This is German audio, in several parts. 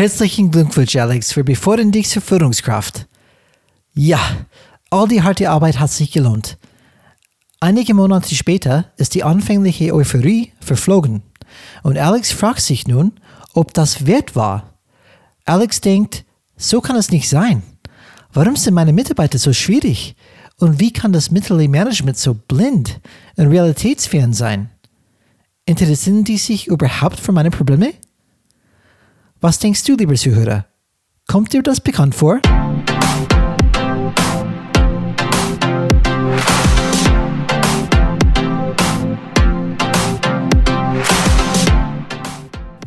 Herzlichen Glückwunsch, Alex. Wir befördern dich zur Führungskraft. Ja, all die harte Arbeit hat sich gelohnt. Einige Monate später ist die anfängliche Euphorie verflogen und Alex fragt sich nun, ob das wert war. Alex denkt, so kann es nicht sein. Warum sind meine Mitarbeiter so schwierig? Und wie kann das mittlere Management so blind und realitätsfern sein? Interessieren die sich überhaupt für meine Probleme? Was denkst du, lieber Zuhörer? Kommt dir das bekannt vor?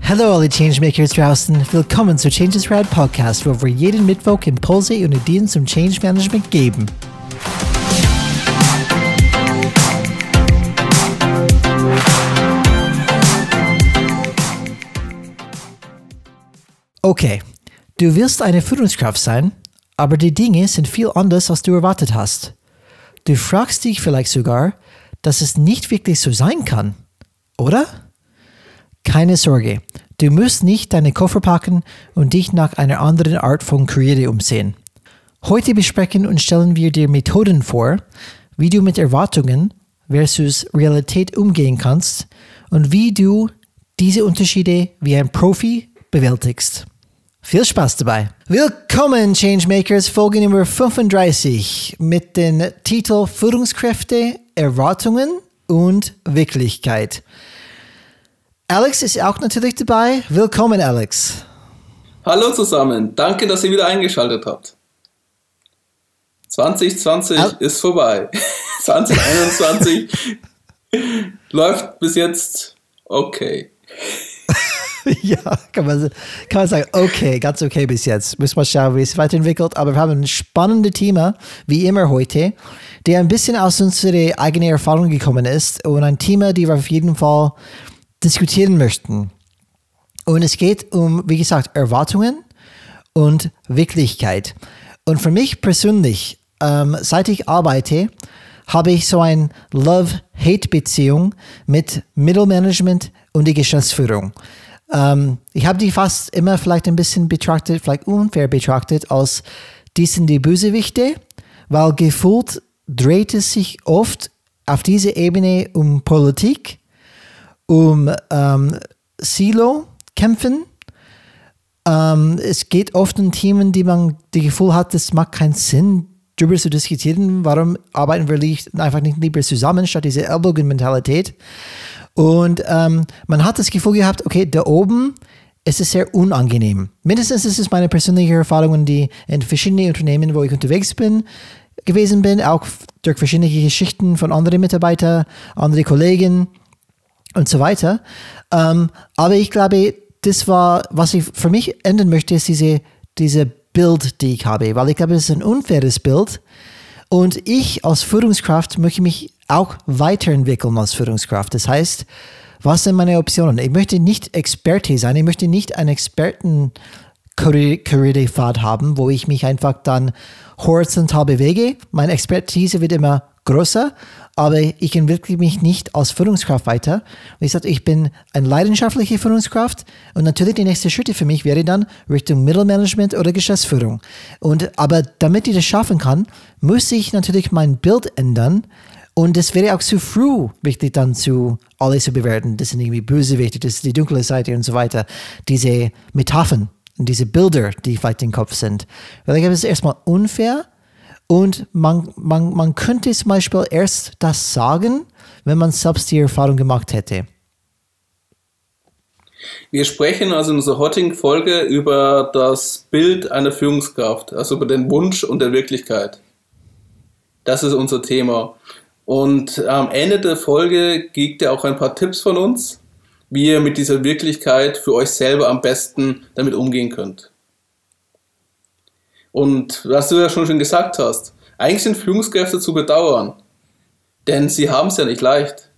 Hallo alle Changemakers draußen, willkommen zu Changes Rad Podcast, wo wir jeden Mittwoch Impulse und Ideen zum Change Management geben. Okay, du willst eine Führungskraft sein, aber die Dinge sind viel anders, als du erwartet hast. Du fragst dich vielleicht sogar, dass es nicht wirklich so sein kann, oder? Keine Sorge, du musst nicht deine Koffer packen und dich nach einer anderen Art von Karriere umsehen. Heute besprechen und stellen wir dir Methoden vor, wie du mit Erwartungen versus Realität umgehen kannst und wie du diese Unterschiede wie ein Profi bewältigst. Viel Spaß dabei. Willkommen, Changemakers, Folge Nummer 35 mit dem Titel Führungskräfte, Erwartungen und Wirklichkeit. Alex ist auch natürlich dabei. Willkommen, Alex. Hallo zusammen. Danke, dass ihr wieder eingeschaltet habt. 2020 Al ist vorbei. 2021 läuft bis jetzt okay. ja, kann man, kann man sagen, okay, ganz okay bis jetzt. Müssen wir schauen, wie es weiterentwickelt. Aber wir haben ein spannendes Thema, wie immer heute, der ein bisschen aus unserer eigenen Erfahrung gekommen ist und ein Thema, die wir auf jeden Fall diskutieren möchten. Und es geht um, wie gesagt, Erwartungen und Wirklichkeit. Und für mich persönlich, ähm, seit ich arbeite, habe ich so eine Love-Hate-Beziehung mit Mittelmanagement und die Geschäftsführung. Ähm, ich habe die fast immer vielleicht ein bisschen betrachtet, vielleicht unfair betrachtet, als die sind die Bösewichte, weil gefühlt dreht es sich oft auf dieser Ebene um Politik, um ähm, Silo-Kämpfen. Ähm, es geht oft um Themen, die man das Gefühl hat, es macht keinen Sinn, darüber zu diskutieren. Warum arbeiten wir einfach nicht lieber zusammen, statt diese Ellbogen-Mentalität? Und ähm, man hat das Gefühl gehabt, okay, da oben es ist sehr unangenehm. Mindestens ist es meine persönliche Erfahrung, die in verschiedenen Unternehmen, wo ich unterwegs bin, gewesen bin, auch durch verschiedene Geschichten von anderen Mitarbeitern, anderen Kollegen und so weiter. Ähm, aber ich glaube, das war, was ich für mich ändern möchte, ist diese, diese Bild, die ich habe, weil ich glaube, es ist ein unfaires Bild. Und ich als Führungskraft möchte mich auch weiterentwickeln als Führungskraft. Das heißt, was sind meine Optionen? Ich möchte nicht Experte sein, ich möchte nicht einen Experten Karrierepfad haben, wo ich mich einfach dann horizontal bewege. Meine Expertise wird immer größer, aber ich entwickle mich nicht als Führungskraft weiter. Ich sage, ich bin eine leidenschaftliche Führungskraft und natürlich die nächste Schritte für mich wäre dann Richtung Mittelmanagement oder Geschäftsführung. Und aber damit ich das schaffen kann, muss ich natürlich mein Bild ändern und es wäre auch zu früh, wichtig dann zu alles zu bewerten. Das sind irgendwie Bösewichte, das ist die dunkle Seite und so weiter. Diese Metaphern und diese Bilder, die vielleicht im Kopf sind. Weil ich glaube, es ist erstmal unfair und man, man, man könnte zum Beispiel erst das sagen, wenn man selbst die Erfahrung gemacht hätte. Wir sprechen also in unserer heutigen Folge über das Bild einer Führungskraft, also über den Wunsch und der Wirklichkeit. Das ist unser Thema. Und am Ende der Folge gibt ihr auch ein paar Tipps von uns, wie ihr mit dieser Wirklichkeit für euch selber am besten damit umgehen könnt. Und was du ja schon schon gesagt hast, eigentlich sind Führungskräfte zu bedauern, denn sie haben es ja nicht leicht.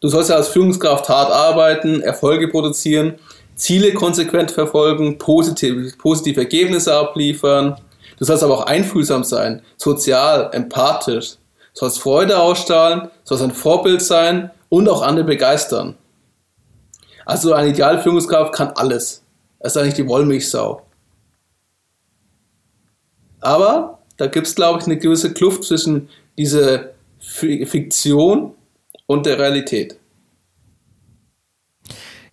Du sollst ja als Führungskraft hart arbeiten, Erfolge produzieren, Ziele konsequent verfolgen, positive, positive Ergebnisse abliefern. Du sollst aber auch einfühlsam sein, sozial, empathisch, sollst Freude ausstrahlen, sollst ein Vorbild sein und auch andere begeistern. Also eine Idealführungskraft kann alles. Das ist eigentlich die Wollmilchsau. Aber da gibt es, glaube ich, eine gewisse Kluft zwischen dieser Fiktion und der Realität.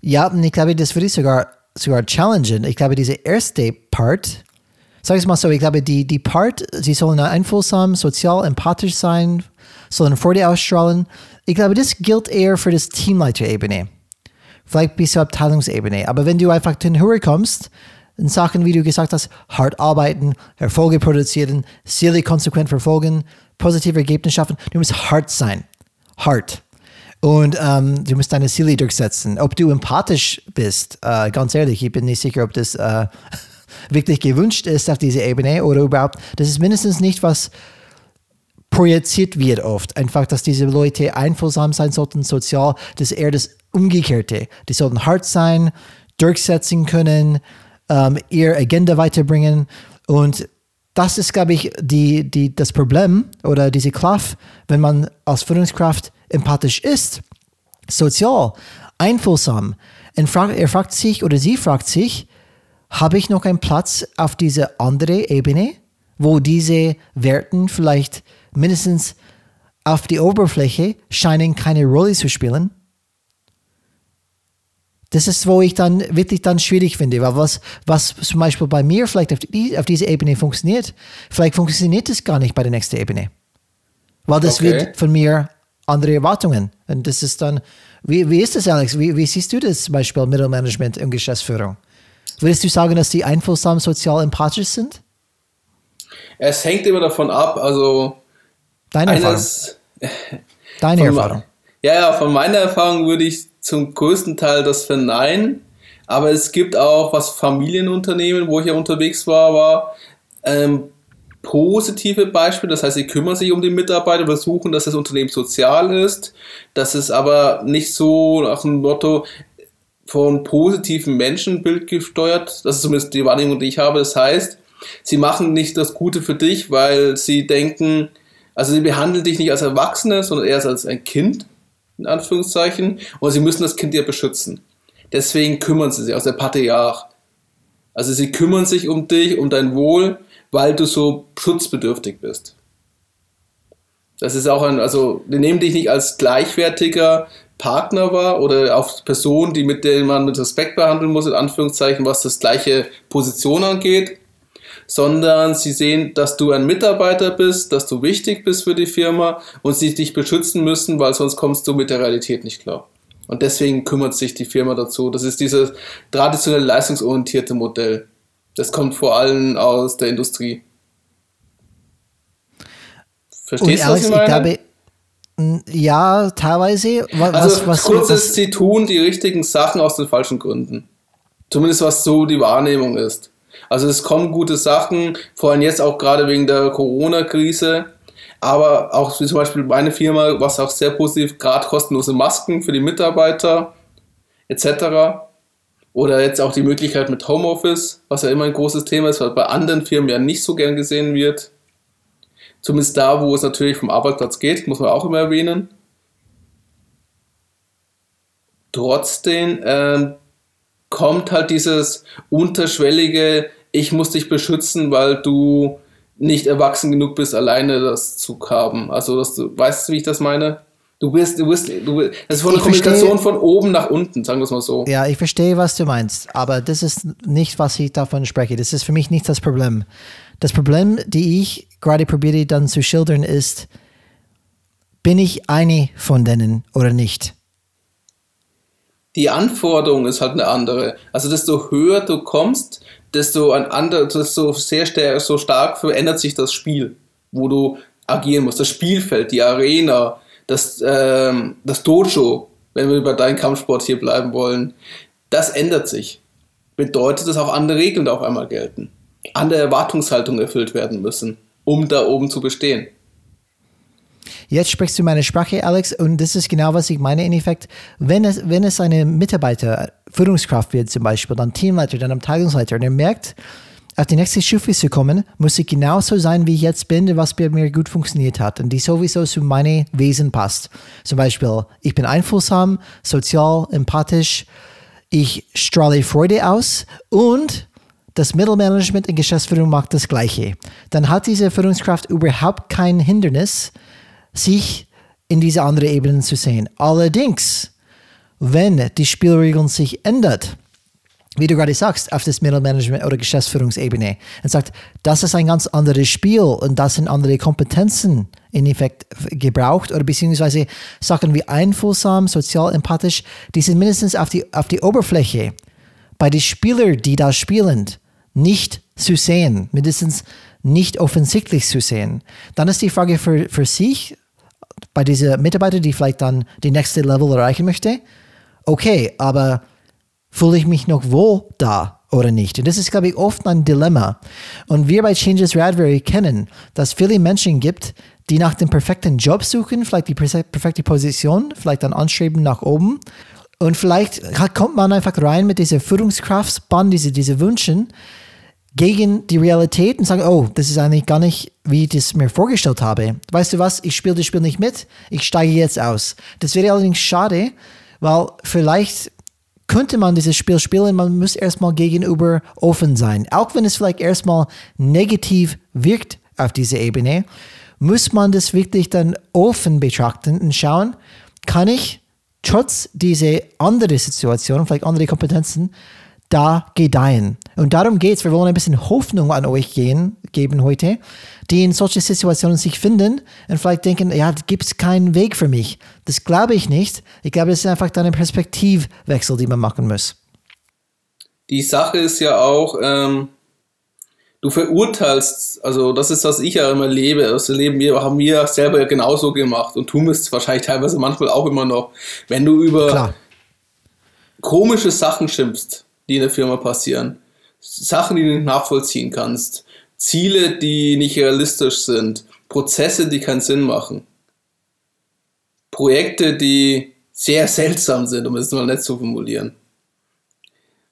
Ja, und ich glaube, das würde ich sogar, sogar challengen. Ich glaube, diese erste Part, sag ich es mal so, ich glaube, die, die Part, sie sollen einfühlsam, sozial, empathisch sein, sollen dir ausstrahlen. Ich glaube, das gilt eher für das Teamleiter-Ebene. Vielleicht bis zur Abteilungsebene. Aber wenn du einfach den Hörer kommst, Sachen, wie du gesagt hast, hart arbeiten, Erfolge produzieren, Ziele konsequent verfolgen, positive Ergebnisse schaffen, du musst hart sein. Hart. Und ähm, du musst deine Ziele durchsetzen. Ob du empathisch bist, äh, ganz ehrlich, ich bin nicht sicher, ob das äh, wirklich gewünscht ist auf dieser Ebene oder überhaupt. Das ist mindestens nicht, was projiziert wird oft. Einfach, dass diese Leute einfühlsam sein sollten, sozial. Das ist eher das Umgekehrte. Die sollten hart sein, durchsetzen können, ähm, ihre Agenda weiterbringen. Und das ist, glaube ich, die, die, das Problem oder diese Klaff, wenn man als Führungskraft empathisch ist, sozial, einfühlsam. Er fragt sich oder sie fragt sich, habe ich noch einen Platz auf diese andere Ebene, wo diese Werten vielleicht mindestens auf die Oberfläche scheinen keine Rolle zu spielen? Das ist, wo ich dann wirklich dann schwierig finde, weil was, was zum Beispiel bei mir vielleicht auf, die, auf dieser Ebene funktioniert, vielleicht funktioniert es gar nicht bei der nächsten Ebene. Weil das okay. wird von mir andere Erwartungen. Und das ist dann, wie, wie ist das, Alex? Wie, wie siehst du das zum Beispiel Mittelmanagement und Geschäftsführung? Würdest du sagen, dass die einflussam sozial empathisch sind? Es hängt immer davon ab, also Deine Erfahrung. Deine Erfahrung. Ja, ja, von meiner Erfahrung würde ich zum größten Teil das verneinen. Aber es gibt auch, was Familienunternehmen, wo ich ja unterwegs war, war ähm, positive Beispiele. Das heißt, sie kümmern sich um die Mitarbeiter, versuchen, dass das Unternehmen sozial ist. Das ist aber nicht so nach dem Motto von positiven Menschenbild gesteuert. Das ist zumindest die Wahrnehmung, die ich habe. Das heißt, sie machen nicht das Gute für dich, weil sie denken, also sie behandeln dich nicht als Erwachsene, sondern eher als ein Kind in Anführungszeichen, und sie müssen das Kind ja beschützen. Deswegen kümmern sie sich, aus der Patriarch. Also sie kümmern sich um dich, um dein Wohl, weil du so schutzbedürftig bist. Das ist auch ein, also die nehmen dich nicht als gleichwertiger Partner wahr oder auf Person, die mit denen man mit Respekt behandeln muss, in Anführungszeichen, was das gleiche Position angeht, sondern sie sehen, dass du ein Mitarbeiter bist, dass du wichtig bist für die Firma und sie dich beschützen müssen, weil sonst kommst du mit der Realität nicht klar. Und deswegen kümmert sich die Firma dazu. Das ist dieses traditionelle leistungsorientierte Modell. Das kommt vor allem aus der Industrie. Verstehst du, was ich meine? Glaube, ja, teilweise. Was, also was, kurz ist, sie tun die richtigen Sachen aus den falschen Gründen. Zumindest was so die Wahrnehmung ist. Also es kommen gute Sachen, vor allem jetzt auch gerade wegen der Corona-Krise. Aber auch wie zum Beispiel meine Firma, was auch sehr positiv, gerade kostenlose Masken für die Mitarbeiter etc. Oder jetzt auch die Möglichkeit mit Homeoffice, was ja immer ein großes Thema ist, was bei anderen Firmen ja nicht so gern gesehen wird. Zumindest da, wo es natürlich vom Arbeitsplatz geht, muss man auch immer erwähnen. Trotzdem ähm, kommt halt dieses unterschwellige, ich muss dich beschützen, weil du nicht erwachsen genug bist, alleine das zu haben. Also, dass du, weißt du, wie ich das meine? Du bist, du bist, du bist, das ist von der Kommunikation verstehe, von oben nach unten, sagen wir es mal so. Ja, ich verstehe, was du meinst, aber das ist nicht, was ich davon spreche. Das ist für mich nicht das Problem. Das Problem, die ich gerade probiere dann zu schildern, ist, bin ich eine von denen oder nicht? Die Anforderung ist halt eine andere. Also desto höher du kommst, desto ein anderer, desto sehr so stark verändert sich das Spiel, wo du agieren musst. Das Spielfeld, die Arena, das, ähm, das Dojo, wenn wir bei deinem Kampfsport hier bleiben wollen, das ändert sich. Bedeutet, dass auch andere Regeln da auf einmal gelten. Andere Erwartungshaltungen erfüllt werden müssen, um da oben zu bestehen. Jetzt sprichst du meine Sprache, Alex, und das ist genau, was ich meine. In Effekt, wenn es, wenn es eine Mitarbeiter, Führungskraft wird zum Beispiel, dann Teamleiter, dann Abteilungsleiter, und er merkt, auf die nächste Stufe zu kommen, muss ich genauso sein, wie ich jetzt bin, was bei mir gut funktioniert hat und die sowieso zu meinem Wesen passt. Zum Beispiel, ich bin einflussam, sozial, empathisch, ich strahle Freude aus und das Mittelmanagement in Geschäftsführung macht das Gleiche. Dann hat diese Führungskraft überhaupt kein Hindernis, sich in diese andere Ebene zu sehen. Allerdings, wenn die Spielregeln sich ändert, wie du gerade sagst, auf das Mittelmanagement oder Geschäftsführungsebene und sagt, das ist ein ganz anderes Spiel und das sind andere Kompetenzen in Effekt gebraucht oder beziehungsweise Sachen wie einfühlsam, sozial empathisch, die sind mindestens auf die, auf die Oberfläche bei den Spielern, die da spielen, nicht zu sehen, mindestens nicht offensichtlich zu sehen. Dann ist die Frage für, für sich, bei diesen Mitarbeitern, die vielleicht dann die nächste Level erreichen möchte, okay, aber Fühle ich mich noch wohl da oder nicht? Und das ist, glaube ich, oft ein Dilemma. Und wir bei Changes Radbury kennen, dass es viele Menschen gibt, die nach dem perfekten Job suchen, vielleicht die perfekte Position, vielleicht dann anstreben nach oben. Und vielleicht kommt man einfach rein mit dieser Führungskraftsband, diese, diese Wünschen gegen die Realität und sagen, oh, das ist eigentlich gar nicht, wie ich das mir vorgestellt habe. Weißt du was, ich spiele das Spiel nicht mit, ich steige jetzt aus. Das wäre allerdings schade, weil vielleicht könnte man dieses Spiel spielen, man muss erstmal gegenüber offen sein. Auch wenn es vielleicht erstmal negativ wirkt auf dieser Ebene, muss man das wirklich dann offen betrachten und schauen, kann ich trotz dieser anderen Situation, vielleicht andere Kompetenzen, da gedeihen. Und darum geht es. Wir wollen ein bisschen Hoffnung an euch gehen, geben heute, die in solchen Situationen sich finden und vielleicht denken, ja, gibt es keinen Weg für mich. Das glaube ich nicht. Ich glaube, das ist einfach dann ein Perspektivwechsel, den man machen muss. Die Sache ist ja auch, ähm, du verurteilst, also das ist, was ich ja immer lebe, das erleben wir, haben wir selber genauso gemacht und tun es wahrscheinlich teilweise manchmal auch immer noch. Wenn du über Klar. komische Sachen schimpfst, die in der Firma passieren. Sachen, die du nicht nachvollziehen kannst. Ziele, die nicht realistisch sind. Prozesse, die keinen Sinn machen. Projekte, die sehr seltsam sind, um es mal nett zu formulieren.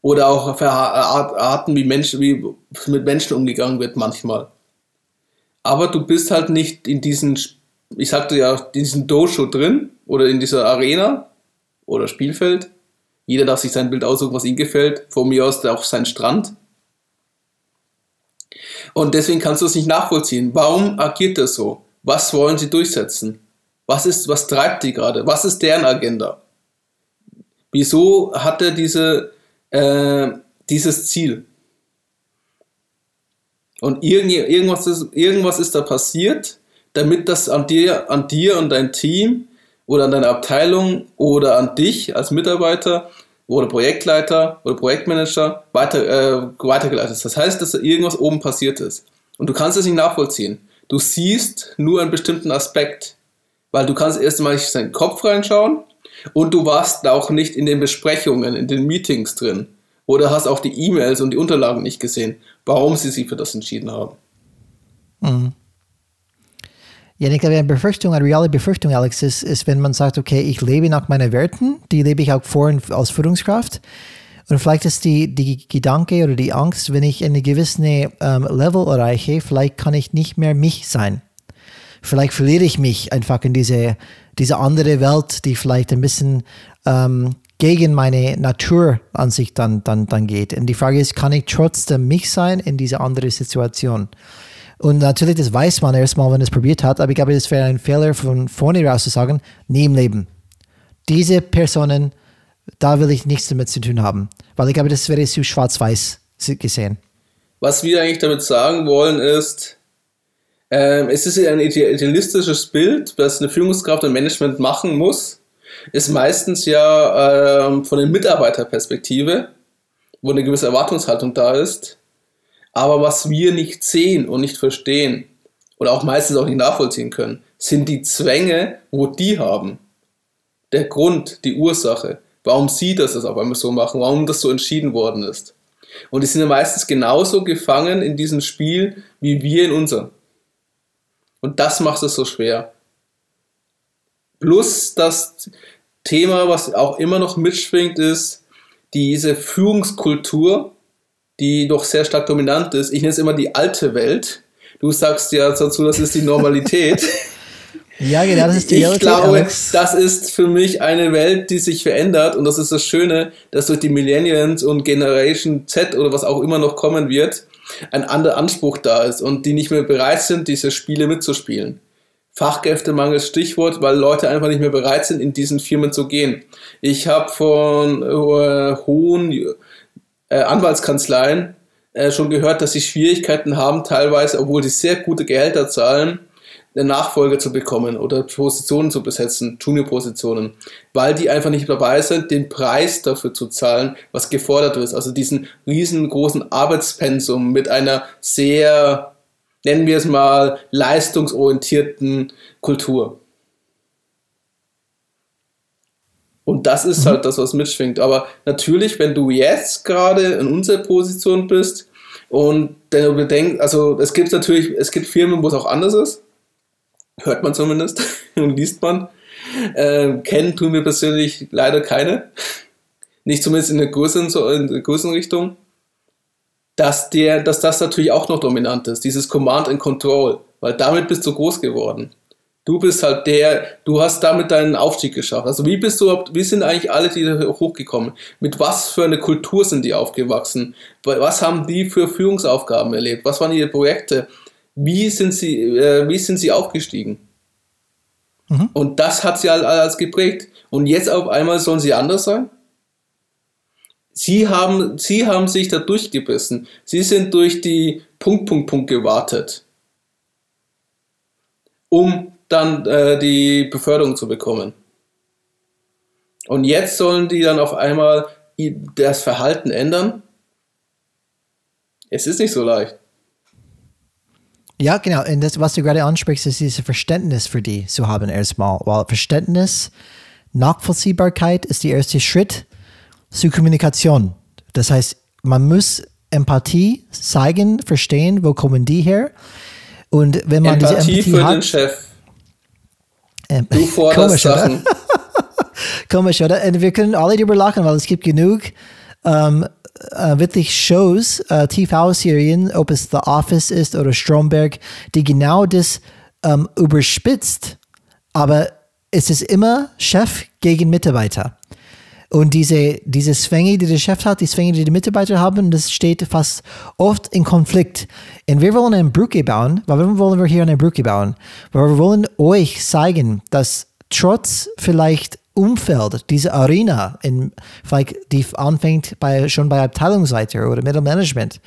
Oder auch Arten, wie, Menschen, wie mit Menschen umgegangen wird manchmal. Aber du bist halt nicht in diesen, ich sagte ja, diesen Dojo drin oder in dieser Arena oder Spielfeld jeder darf sich sein Bild aussuchen, was ihm gefällt. Von mir aus auch sein Strand. Und deswegen kannst du es nicht nachvollziehen. Warum agiert er so? Was wollen sie durchsetzen? Was ist, was treibt die gerade? Was ist deren Agenda? Wieso hat er diese, äh, dieses Ziel? Und irgendwas ist, irgendwas ist da passiert, damit das an dir, an dir und dein Team oder an deine Abteilung oder an dich als Mitarbeiter oder Projektleiter oder Projektmanager weiter, äh, weitergeleitet ist. Das heißt, dass da irgendwas oben passiert ist. Und du kannst es nicht nachvollziehen. Du siehst nur einen bestimmten Aspekt, weil du kannst erst einmal in seinen Kopf reinschauen und du warst auch nicht in den Besprechungen, in den Meetings drin oder hast auch die E-Mails und die Unterlagen nicht gesehen, warum sie sich für das entschieden haben. Mhm. Ja, ich glaube, eine Befürchtung, eine reale Befürchtung, Alex, ist, ist, wenn man sagt, okay, ich lebe nach meinen Werten, die lebe ich auch vor als Führungskraft. Und vielleicht ist die, die Gedanke oder die Angst, wenn ich eine gewisse ähm, Level erreiche, vielleicht kann ich nicht mehr mich sein. Vielleicht verliere ich mich einfach in diese, diese andere Welt, die vielleicht ein bisschen ähm, gegen meine Naturansicht dann, dann, dann geht. Und die Frage ist, kann ich trotzdem mich sein in dieser anderen Situation? Und natürlich, das weiß man erstmal, wenn es probiert hat, aber ich glaube, es wäre ein Fehler von vorne raus zu sagen, nie Leben. Diese Personen, da will ich nichts damit zu tun haben. Weil ich glaube, das wäre zu schwarz-weiß gesehen. Was wir eigentlich damit sagen wollen, ist, ähm, es ist ein idealistisches Bild, was eine Führungskraft und Management machen muss, ist meistens ja ähm, von der Mitarbeiterperspektive, wo eine gewisse Erwartungshaltung da ist. Aber was wir nicht sehen und nicht verstehen oder auch meistens auch nicht nachvollziehen können, sind die Zwänge, wo die haben. Der Grund, die Ursache, warum sie das auf einmal so machen, warum das so entschieden worden ist. Und die sind ja meistens genauso gefangen in diesem Spiel wie wir in unserem. Und das macht es so schwer. Plus das Thema, was auch immer noch mitschwingt, ist diese Führungskultur, die doch sehr stark dominant ist. Ich nenne es immer die alte Welt. Du sagst ja dazu, das ist die Normalität. Ja, genau, das ist die Ich Realität, glaube, Alex. das ist für mich eine Welt, die sich verändert und das ist das Schöne, dass durch die Millennials und Generation Z oder was auch immer noch kommen wird, ein anderer Anspruch da ist und die nicht mehr bereit sind, diese Spiele mitzuspielen. Fachkräftemangel ist Stichwort, weil Leute einfach nicht mehr bereit sind, in diesen Firmen zu gehen. Ich habe von äh, hohen äh, Anwaltskanzleien äh, schon gehört, dass sie Schwierigkeiten haben, teilweise, obwohl sie sehr gute Gehälter zahlen, eine Nachfolge zu bekommen oder Positionen zu besetzen, Junior-Positionen, weil die einfach nicht dabei sind, den Preis dafür zu zahlen, was gefordert wird. Also diesen riesengroßen Arbeitspensum mit einer sehr, nennen wir es mal, leistungsorientierten Kultur. Und das ist halt das, was mitschwingt. Aber natürlich, wenn du jetzt gerade in unserer Position bist und du bedenkst, also es gibt natürlich, es gibt Firmen, wo es auch anders ist. Hört man zumindest und liest man. Ähm, kennen tun wir persönlich leider keine. Nicht zumindest in der größeren, so in der größeren Richtung. Dass, der, dass das natürlich auch noch dominant ist, dieses Command and Control, weil damit bist du groß geworden. Du bist halt der, du hast damit deinen Aufstieg geschafft. Also wie bist du, wie sind eigentlich alle, die da hochgekommen? Mit was für eine Kultur sind die aufgewachsen? Was haben die für Führungsaufgaben erlebt? Was waren ihre Projekte? Wie sind sie, äh, wie sind sie aufgestiegen? Mhm. Und das hat sie halt alles geprägt. Und jetzt auf einmal sollen sie anders sein? Sie haben, sie haben sich da durchgebissen. Sie sind durch die Punkt, Punkt, Punkt gewartet, um dann äh, die Beförderung zu bekommen. Und jetzt sollen die dann auf einmal das Verhalten ändern. Es ist nicht so leicht. Ja, genau. Und das, was du gerade ansprichst, ist dieses Verständnis für die zu haben erstmal. Weil Verständnis, Nachvollziehbarkeit ist der erste Schritt zur Kommunikation. Das heißt, man muss Empathie zeigen, verstehen, wo kommen die her. Und wenn man Empathie diese Empathie für hat, den Chef. Ähm, Du forderst komisch, Sachen. Oder? komisch, oder? Und wir können alle darüber lachen, weil es gibt genug ähm, äh, wirklich Shows, äh, TV-Serien, ob es The Office ist oder Stromberg, die genau das ähm, überspitzt. Aber es ist immer Chef gegen Mitarbeiter. Und diese, diese Zwänge, die der Chef hat, die Zwänge, die die Mitarbeiter haben, das steht fast oft in Konflikt. Und wir wollen eine Brücke bauen. Warum wollen wir hier eine Brücke bauen? Weil wir wollen euch zeigen, dass trotz vielleicht Umfeld, diese Arena, in, vielleicht die anfängt bei, schon bei Abteilungsleiter oder Mittelmanagement,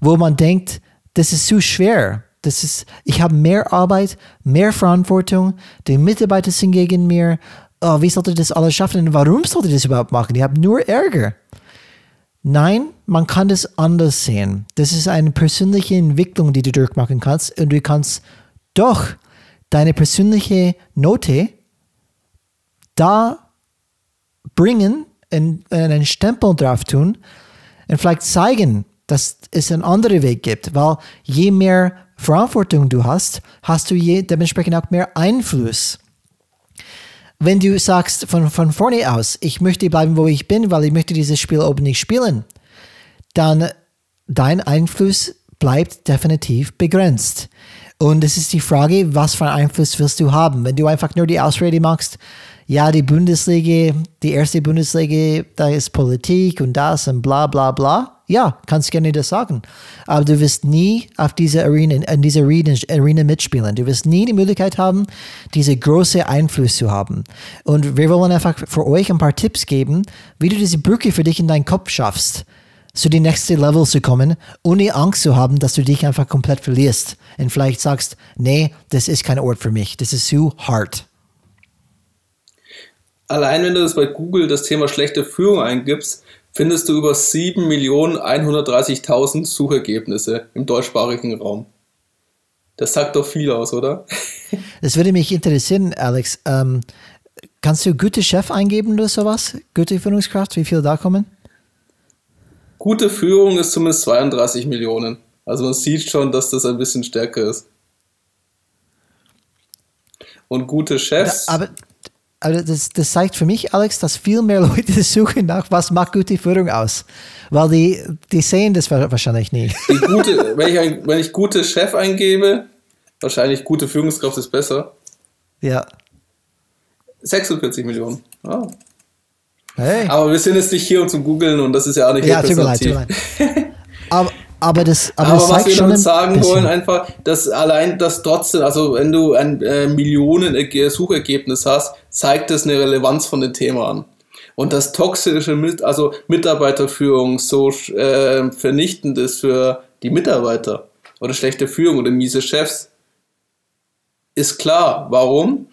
wo man denkt, das ist zu schwer. Das ist, ich habe mehr Arbeit, mehr Verantwortung, die Mitarbeiter sind gegen mir. Oh, wie sollte das alles schaffen? Und warum sollte das überhaupt machen? Ich habe nur Ärger. Nein, man kann das anders sehen. Das ist eine persönliche Entwicklung, die du durchmachen kannst. Und du kannst doch deine persönliche Note da bringen und einen Stempel drauf tun und vielleicht zeigen, dass es einen anderen Weg gibt. Weil je mehr Verantwortung du hast, hast du dementsprechend auch mehr Einfluss. Wenn du sagst von, von vorne aus, ich möchte bleiben, wo ich bin, weil ich möchte dieses Spiel oben nicht spielen, dann dein Einfluss bleibt definitiv begrenzt. Und es ist die Frage, was für einen Einfluss willst du haben? Wenn du einfach nur die Ausrede machst, ja, die Bundesliga, die erste Bundesliga, da ist Politik und das und bla bla bla. Ja, kannst gerne das sagen. Aber du wirst nie auf dieser Arena, in dieser Arena, mitspielen. Du wirst nie die Möglichkeit haben, diese große Einfluss zu haben. Und wir wollen einfach für euch ein paar Tipps geben, wie du diese Brücke für dich in deinen Kopf schaffst, zu dem nächsten Level zu kommen, ohne Angst zu haben, dass du dich einfach komplett verlierst und vielleicht sagst, nee, das ist kein Ort für mich, das ist zu hart. Allein wenn du das bei Google das Thema schlechte Führung eingibst, findest du über 7.130.000 Suchergebnisse im deutschsprachigen Raum. Das sagt doch viel aus, oder? Das würde mich interessieren, Alex. Ähm, kannst du gute Chef eingeben oder sowas? Gute Führungskraft, wie viele da kommen? Gute Führung ist zumindest 32 Millionen. Also man sieht schon, dass das ein bisschen stärker ist. Und gute Chefs. Da, aber aber das, das zeigt für mich, Alex, dass viel mehr Leute suchen nach, was macht gute Führung aus. Weil die, die sehen das wahrscheinlich nie. Gute, wenn, ich ein, wenn ich gute Chef eingebe, wahrscheinlich gute Führungskraft ist besser. Ja. 46 Millionen. Ah. Hey. Aber wir sind jetzt nicht hier, um zu googeln und das ist ja auch nicht Ja, tut mir leid, tut mir leid. Aber, aber das, aber, Aber das was wir schon damit sagen bisschen- wollen, einfach, dass allein das trotzdem, also wenn du ein äh, Millionen Erge- Suchergebnis hast, zeigt das eine Relevanz von dem Thema an. Und dass toxische Mit also Mitarbeiterführung so äh, vernichtend ist für die Mitarbeiter oder schlechte Führung oder miese Chefs, ist klar. Warum?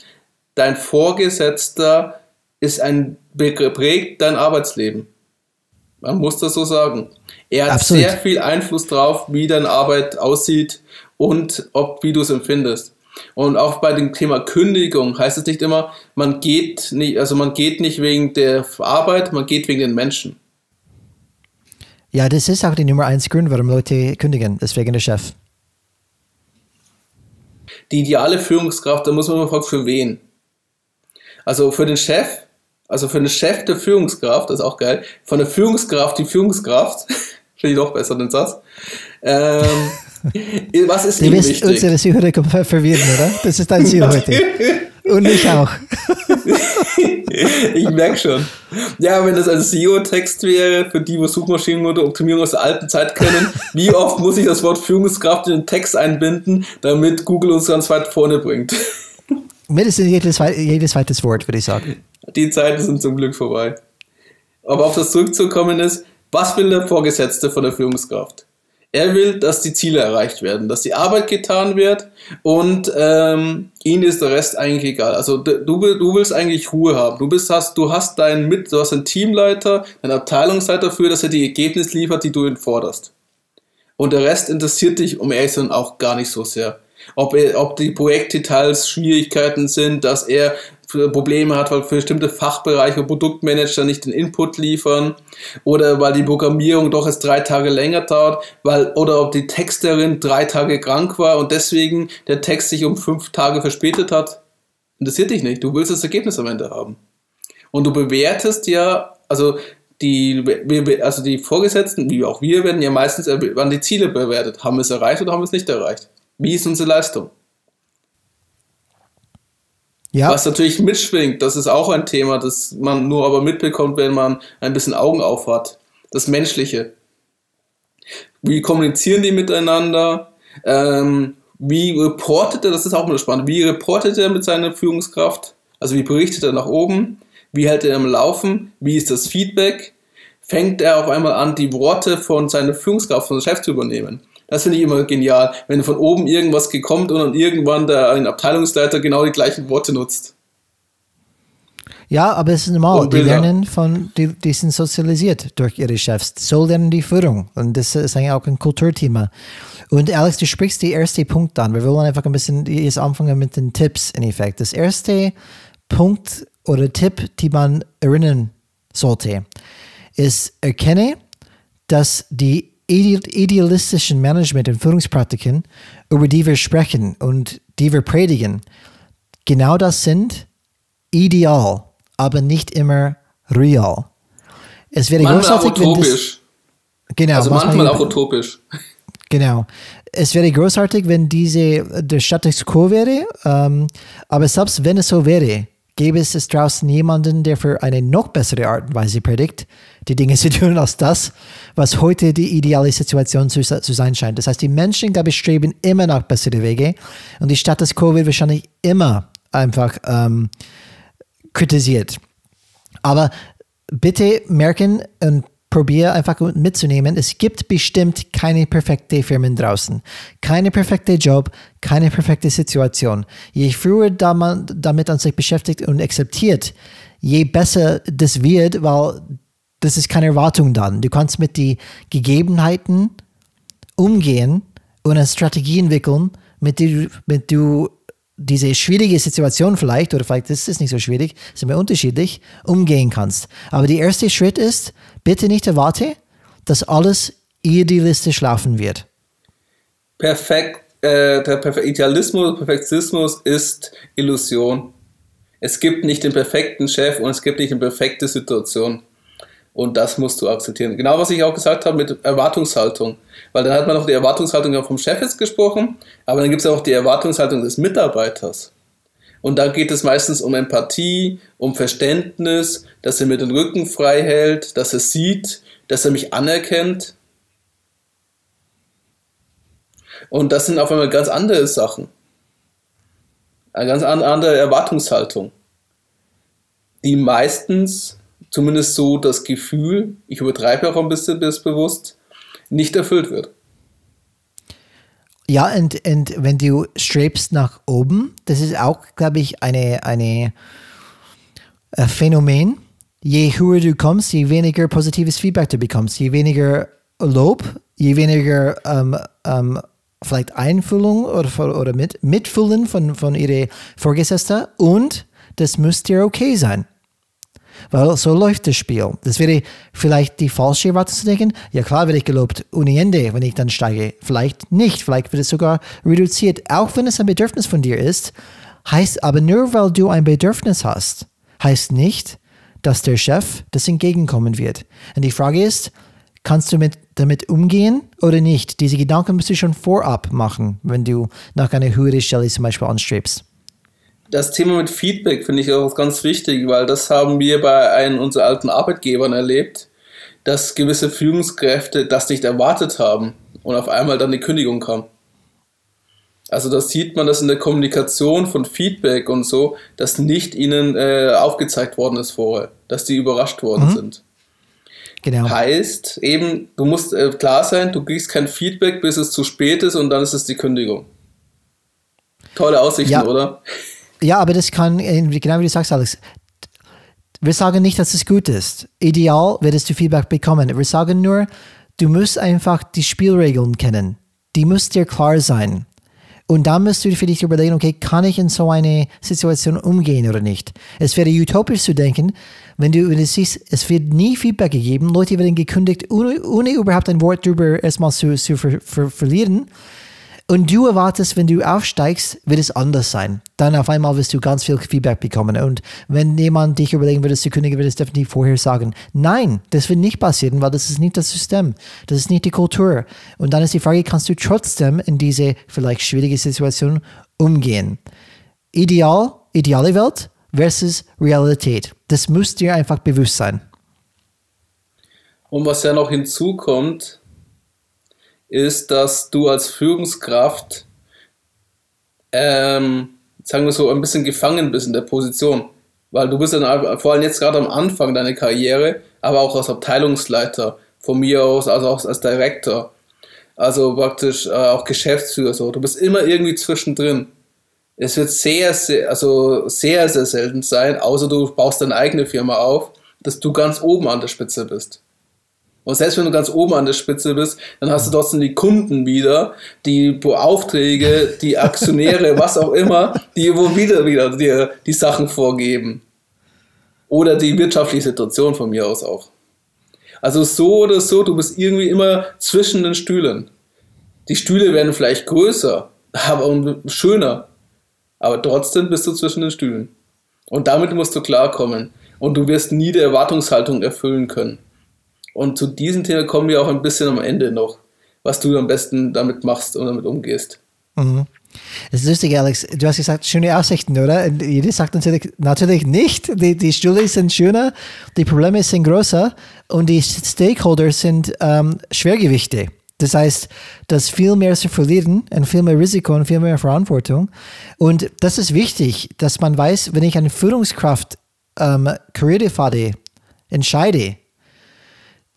Dein Vorgesetzter ist ein prägt dein Arbeitsleben. Man muss das so sagen. Er hat Absolut. sehr viel Einfluss drauf, wie deine Arbeit aussieht und ob wie du es empfindest. Und auch bei dem Thema Kündigung heißt es nicht immer, man geht nicht, also man geht nicht wegen der Arbeit, man geht wegen den Menschen. Ja, das ist auch die Nummer eins Grund, warum Leute kündigen, deswegen der Chef. Die ideale Führungskraft, da muss man mal fragen, für wen? Also für den Chef, also für den Chef der Führungskraft, das ist auch geil, von der Führungskraft die Führungskraft, finde ich doch besser den Satz. Ähm, was ist Du ihm wirst wichtig? unsere Zuhörer komplett verwirren, oder? Das ist dein Ziel heute. Und ich auch. ich merke schon. Ja, wenn das ein SEO-Text wäre, für die, wo Suchmaschinenoptimierung aus der alten Zeit kennen, wie oft muss ich das Wort Führungskraft in den Text einbinden, damit Google uns ganz weit vorne bringt? Mindestens jedes, jedes zweites Wort, würde ich sagen. Die Zeiten sind zum Glück vorbei. Aber auf das zurückzukommen ist, was will der Vorgesetzte von der Führungskraft? Er will, dass die Ziele erreicht werden, dass die Arbeit getan wird und ähm, ihm ist der Rest eigentlich egal. Also du, du willst eigentlich Ruhe haben. Du bist, hast, du hast deinen mit, du hast einen Teamleiter, einen Abteilungsleiter dafür, dass er die Ergebnisse liefert, die du ihn forderst. Und der Rest interessiert dich, um ehrlich auch gar nicht so sehr. Ob, er, ob die Projektdetails Schwierigkeiten sind, dass er Probleme hat, weil bestimmte Fachbereiche, Produktmanager nicht den Input liefern oder weil die Programmierung doch erst drei Tage länger dauert, weil, oder ob die Texterin drei Tage krank war und deswegen der Text sich um fünf Tage verspätet hat. Interessiert dich nicht. Du willst das Ergebnis am Ende haben. Und du bewertest ja, also die, also die Vorgesetzten, wie auch wir, werden ja meistens an die Ziele bewertet. Haben wir es erreicht oder haben wir es nicht erreicht? Wie ist unsere Leistung? Ja, Was natürlich mitschwingt, das ist auch ein Thema, das man nur aber mitbekommt, wenn man ein bisschen Augen auf hat. Das Menschliche. Wie kommunizieren die miteinander? Ähm, wie reportet er, das ist auch mal spannend, wie reportet er mit seiner Führungskraft? Also wie berichtet er nach oben? Wie hält er am Laufen? Wie ist das Feedback? Fängt er auf einmal an, die Worte von seiner Führungskraft, von seinem Chef zu übernehmen? Das finde ich immer genial, wenn von oben irgendwas gekommen und dann irgendwann der ein Abteilungsleiter genau die gleichen Worte nutzt. ja, aber es ist normal. Die lernen von, die, die sind sozialisiert durch ihre Chefs. So lernen die Führung. Und das ist eigentlich auch ein Kulturthema. Und Alex, du sprichst den ersten Punkt an. Wir wollen einfach ein bisschen jetzt anfangen mit den Tipps in Effekt. Das erste Punkt oder Tipp, die man erinnern sollte, ist erkenne, dass die idealistischen Management- und Führungspraktiken, über die wir sprechen und die wir predigen, genau das sind, ideal, aber nicht immer real. Es wäre Manchmal auch großartig, wenn das, utopisch. genau, Also manchmal auch utopisch. Genau. Es wäre großartig, wenn diese der Status quo wäre, ähm, aber selbst wenn es so wäre, gäbe es draußen jemanden, der für eine noch bessere Art und Weise predigt, die Dinge zu tun als das, was heute die ideale Situation zu, zu sein scheint. Das heißt, die Menschen, glaube ich, streben immer nach bessere Wege und die Status quo wird wahrscheinlich immer einfach ähm, kritisiert. Aber bitte merken und probier einfach mitzunehmen, es gibt bestimmt keine perfekte Firmen draußen. Keine perfekte Job, keine perfekte Situation. Je früher da man damit an sich beschäftigt und akzeptiert, je besser das wird, weil das ist keine Erwartung dann. Du kannst mit den Gegebenheiten umgehen und eine Strategie entwickeln, mit der mit du diese schwierige Situation vielleicht, oder vielleicht ist es nicht so schwierig, ist immer unterschiedlich, umgehen kannst. Aber der erste Schritt ist, bitte nicht erwarte, dass alles idealistisch laufen wird. Perfekt, äh, der Perfe Idealismus, Perfektionismus ist Illusion. Es gibt nicht den perfekten Chef und es gibt nicht eine perfekte Situation. Und das musst du akzeptieren. Genau, was ich auch gesagt habe mit Erwartungshaltung. Weil dann hat man noch die Erwartungshaltung vom Chef jetzt gesprochen, aber dann gibt es auch die Erwartungshaltung des Mitarbeiters. Und da geht es meistens um Empathie, um Verständnis, dass er mir den Rücken frei hält, dass er sieht, dass er mich anerkennt. Und das sind auf einmal ganz andere Sachen. Eine ganz andere Erwartungshaltung, die meistens, zumindest so das Gefühl, ich übertreibe auch ein bisschen das bewusst, nicht erfüllt wird. Ja, und, und wenn du strebst nach oben, das ist auch, glaube ich, eine, eine ein äh, Phänomen. Je höher du kommst, je weniger positives Feedback du bekommst, je weniger Lob, je weniger ähm, ähm, vielleicht Einfühlung oder, oder mit, Mitfühlen von, von ihrer Vorgesetzten und das müsste dir okay sein. Weil so läuft das Spiel. Das wäre vielleicht die falsche Erwartung zu denken. Ja klar werde ich gelobt ohne Ende, wenn ich dann steige. Vielleicht nicht. Vielleicht wird es sogar reduziert. Auch wenn es ein Bedürfnis von dir ist, heißt aber nur, weil du ein Bedürfnis hast, heißt nicht, dass der Chef das entgegenkommen wird. Und die Frage ist, kannst du mit, damit umgehen oder nicht? Diese Gedanken musst du schon vorab machen, wenn du nach einer höheren Stelle zum Beispiel anstrebst das Thema mit Feedback finde ich auch ganz wichtig, weil das haben wir bei einem unserer alten Arbeitgebern erlebt, dass gewisse Führungskräfte das nicht erwartet haben und auf einmal dann die Kündigung kam. Also da sieht man, dass in der Kommunikation von Feedback und so, dass nicht ihnen äh, aufgezeigt worden ist vorher, dass die überrascht worden mhm. sind. Genau. Heißt eben, du musst äh, klar sein, du kriegst kein Feedback, bis es zu spät ist und dann ist es die Kündigung. Tolle Aussichten, ja. oder? Ja, aber das kann, äh, genau wie du sagst, Alex, wir sagen nicht, dass es gut ist. Ideal würdest du Feedback bekommen. Wir sagen nur, du musst einfach die Spielregeln kennen. Die müssen dir klar sein. Und dann musst du für dich überlegen, okay, kann ich in so eine Situation umgehen oder nicht? Es wäre utopisch zu denken, wenn du, wenn du siehst, es wird nie Feedback gegeben, Leute werden gekündigt, ohne, ohne überhaupt ein Wort darüber erstmal zu, zu ver, ver, verlieren. Und du erwartest, wenn du aufsteigst, wird es anders sein. Dann auf einmal wirst du ganz viel Feedback bekommen. Und wenn jemand dich überlegen würde, zu kündigen, wird es definitiv vorher sagen, nein, das wird nicht passieren, weil das ist nicht das System. Das ist nicht die Kultur. Und dann ist die Frage, kannst du trotzdem in diese vielleicht schwierige Situation umgehen? Ideal, ideale Welt versus Realität. Das muss dir einfach bewusst sein. Und was ja noch hinzukommt, ist, dass du als Führungskraft, ähm, sagen wir so, ein bisschen gefangen bist in der Position. Weil du bist dann vor allem jetzt gerade am Anfang deiner Karriere, aber auch als Abteilungsleiter, von mir aus, also auch als Director, also praktisch äh, auch Geschäftsführer, so. Du bist immer irgendwie zwischendrin. Es wird sehr, sehr, also sehr, sehr selten sein, außer du baust deine eigene Firma auf, dass du ganz oben an der Spitze bist. Und selbst wenn du ganz oben an der Spitze bist, dann hast du trotzdem die Kunden wieder, die Aufträge, die Aktionäre, was auch immer, die wo wieder wieder dir die Sachen vorgeben. Oder die wirtschaftliche Situation von mir aus auch. Also so oder so, du bist irgendwie immer zwischen den Stühlen. Die Stühle werden vielleicht größer, aber schöner. Aber trotzdem bist du zwischen den Stühlen. Und damit musst du klarkommen. Und du wirst nie die Erwartungshaltung erfüllen können. Und zu diesem Thema kommen wir auch ein bisschen am Ende noch, was du am besten damit machst und damit umgehst. Mhm. Das ist lustig, Alex. Du hast gesagt, schöne Aussichten, oder? Und jeder sagt natürlich, natürlich nicht. Die, die Stühle sind schöner, die Probleme sind größer und die Stakeholders sind ähm, Schwergewichte. Das heißt, dass viel mehr zu verlieren und viel mehr Risiko und viel mehr Verantwortung. Und das ist wichtig, dass man weiß, wenn ich eine Führungskraft ähm, Karrierepfade entscheide,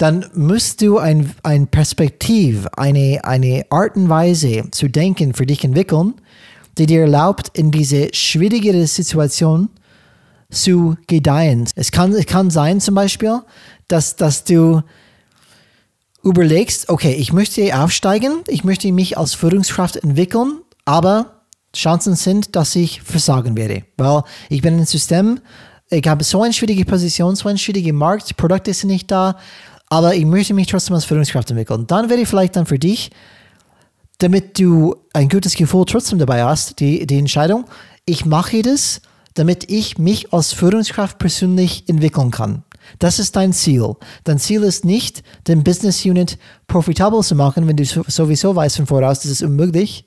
dann musst du ein, ein Perspektiv, eine, eine Art und Weise zu denken für dich entwickeln, die dir erlaubt, in diese schwierigere Situation zu gedeihen. Es kann, es kann sein zum Beispiel, dass, dass du überlegst, okay, ich möchte aufsteigen, ich möchte mich als Führungskraft entwickeln, aber Chancen sind, dass ich versagen werde, weil ich bin ein System, ich habe so eine schwierige Position, so einen schwierigen Markt, Produkte sind nicht da, aber ich möchte mich trotzdem als Führungskraft entwickeln. Dann wäre vielleicht dann für dich, damit du ein gutes Gefühl trotzdem dabei hast, die, die Entscheidung, ich mache das, damit ich mich als Führungskraft persönlich entwickeln kann. Das ist dein Ziel. Dein Ziel ist nicht, den Business Unit profitabel zu machen, wenn du sowieso weißt von voraus, das ist unmöglich.